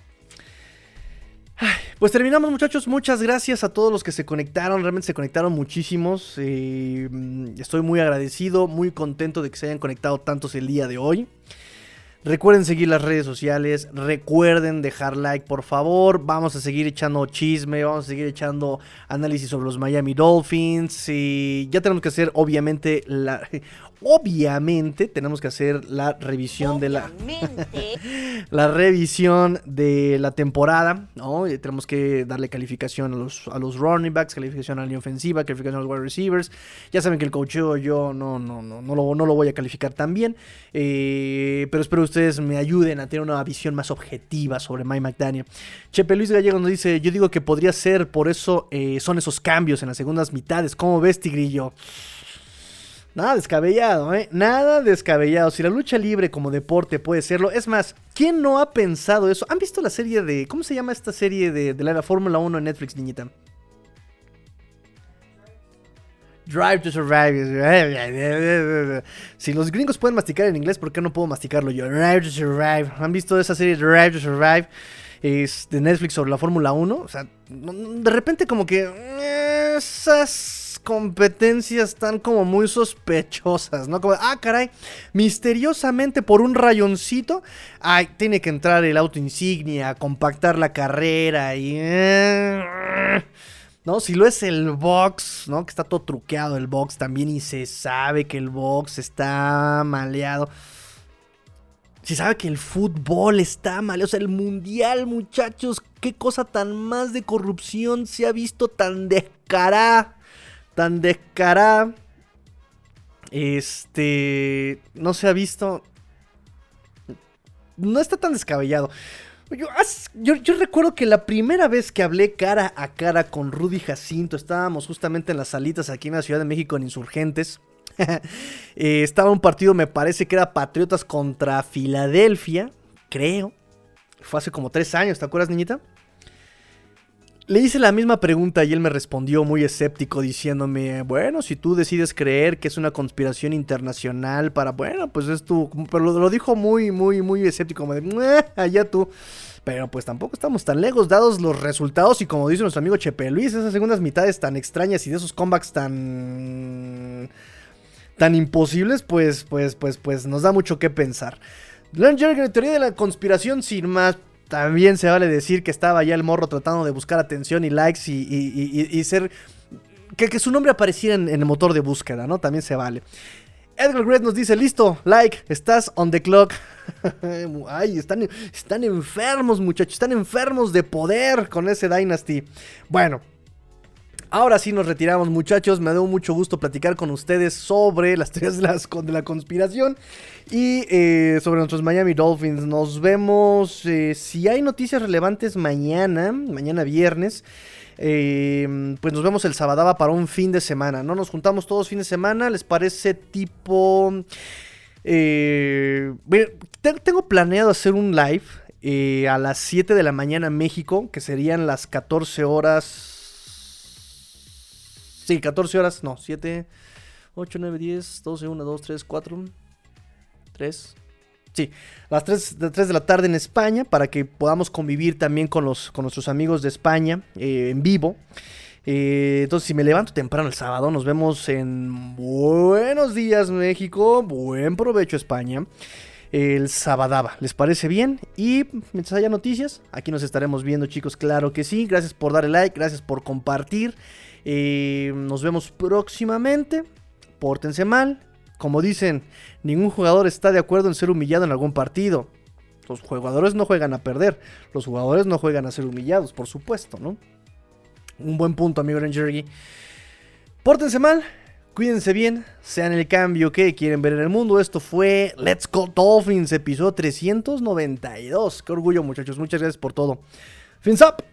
Pues terminamos muchachos, muchas gracias a todos los que se conectaron, realmente se conectaron muchísimos, eh, mm, estoy muy agradecido, muy contento de que se hayan conectado tantos el día de hoy. Recuerden seguir las redes sociales, recuerden dejar like por favor, vamos a seguir echando chisme, vamos a seguir echando análisis sobre los Miami Dolphins y ya tenemos que hacer obviamente la... Obviamente tenemos que hacer la revisión de la la revisión de la temporada, ¿no? Y tenemos que darle calificación a los, a los running backs, calificación a la línea ofensiva, calificación a los wide receivers. Ya saben que el coacheo yo no, no, no, no, lo, no lo voy a calificar tan bien, eh, pero espero que ustedes me ayuden a tener una visión más objetiva sobre Mike McDaniel. Chepe Luis Gallego nos dice, yo digo que podría ser, por eso eh, son esos cambios en las segundas mitades. ¿Cómo ves, Tigrillo? Nada descabellado, ¿eh? Nada descabellado. Si la lucha libre como deporte puede serlo. Es más, ¿quién no ha pensado eso? ¿Han visto la serie de... ¿Cómo se llama esta serie de, de la Fórmula 1 en Netflix, niñita? Drive to Survive. Si los gringos pueden masticar en inglés, ¿por qué no puedo masticarlo yo? Drive to Survive. ¿Han visto esa serie Drive to Survive? Es de Netflix sobre la Fórmula 1. O sea, de repente como que... eh, Esas competencias están como muy sospechosas, ¿no? Como, ah, caray, misteriosamente por un rayoncito, ay, tiene que entrar el auto insignia, compactar la carrera y... ¿no? Si lo es el box, ¿no? Que está todo truqueado el box también y se sabe que el box está maleado. Si sabe que el fútbol está maleado, o sea, el mundial, muchachos, qué cosa tan más de corrupción se ha visto tan descarada, tan descarada. Este, no se ha visto no está tan descabellado. Yo, as- yo- yo recuerdo que la primera vez que hablé cara a cara con Rudy Jacinto, estábamos justamente en las salitas aquí en la Ciudad de México en Insurgentes. Eh, estaba un partido, me parece que era Patriotas contra Filadelfia, creo. Fue hace como tres años, ¿te acuerdas, niñita? Le hice la misma pregunta y él me respondió muy escéptico diciéndome, bueno, si tú decides creer que es una conspiración internacional para, bueno, pues es tu... Pero lo, dijo muy, muy, muy escéptico, como de, "Meh, allá tú. Pero pues tampoco estamos tan lejos, dados los resultados y como dice nuestro amigo Chepe Luis, esas segundas mitades tan extrañas y de esos comebacks tan... tan imposibles, pues, pues, pues, pues nos da mucho que pensar. Jerry, teoría de la conspiración sin más. También se vale decir que estaba ya el morro tratando de buscar atención y likes y, y- y- ser. Que, que su nombre apareciera en, en el motor de búsqueda, ¿no? También se vale. Edgar Gret nos dice: Listo, like, estás on the clock. Ay, están, están enfermos, muchachos. Están enfermos de poder con ese Dynasty. Bueno, Ahora sí nos retiramos muchachos, me da mucho gusto platicar con ustedes sobre las teorías de, la conspiración y eh, sobre nuestros Miami Dolphins. Nos vemos, eh, si hay noticias relevantes mañana, mañana viernes, eh, pues nos vemos el Sabadaba para un fin de semana, ¿no? Nos juntamos todos fin de semana, ¿les parece tipo... Tengo planeado hacer un live a las 7 de la mañana en México, que serían las 14 horas... Sí, 14 horas, no, 7, 8, 9, 10, 12, 1, 2, 3, 4, 3. Sí, las 3 de, 3 de la tarde en España para que podamos convivir también con, los, con nuestros amigos de España eh, en vivo. Eh, entonces, si me levanto temprano el sábado, nos vemos en Buenos Días México, buen provecho España, el Sabadaba. ¿Les parece bien? Y mientras haya noticias, aquí nos estaremos viendo chicos, claro que sí. Gracias por darle like, gracias por compartir. Eh, nos vemos próximamente. Pórtense mal. Como dicen, ningún jugador está de acuerdo en ser humillado en algún partido. Los jugadores no juegan a perder. Los jugadores no juegan a ser humillados, por supuesto, ¿no? Un buen punto, amigo Rangergy. Pórtense mal. Cuídense bien, sean el cambio que quieren ver en el mundo. Esto fue Let's Go Dolphins, episodio 392. Qué orgullo, muchachos. Muchas gracias por todo. Fins up.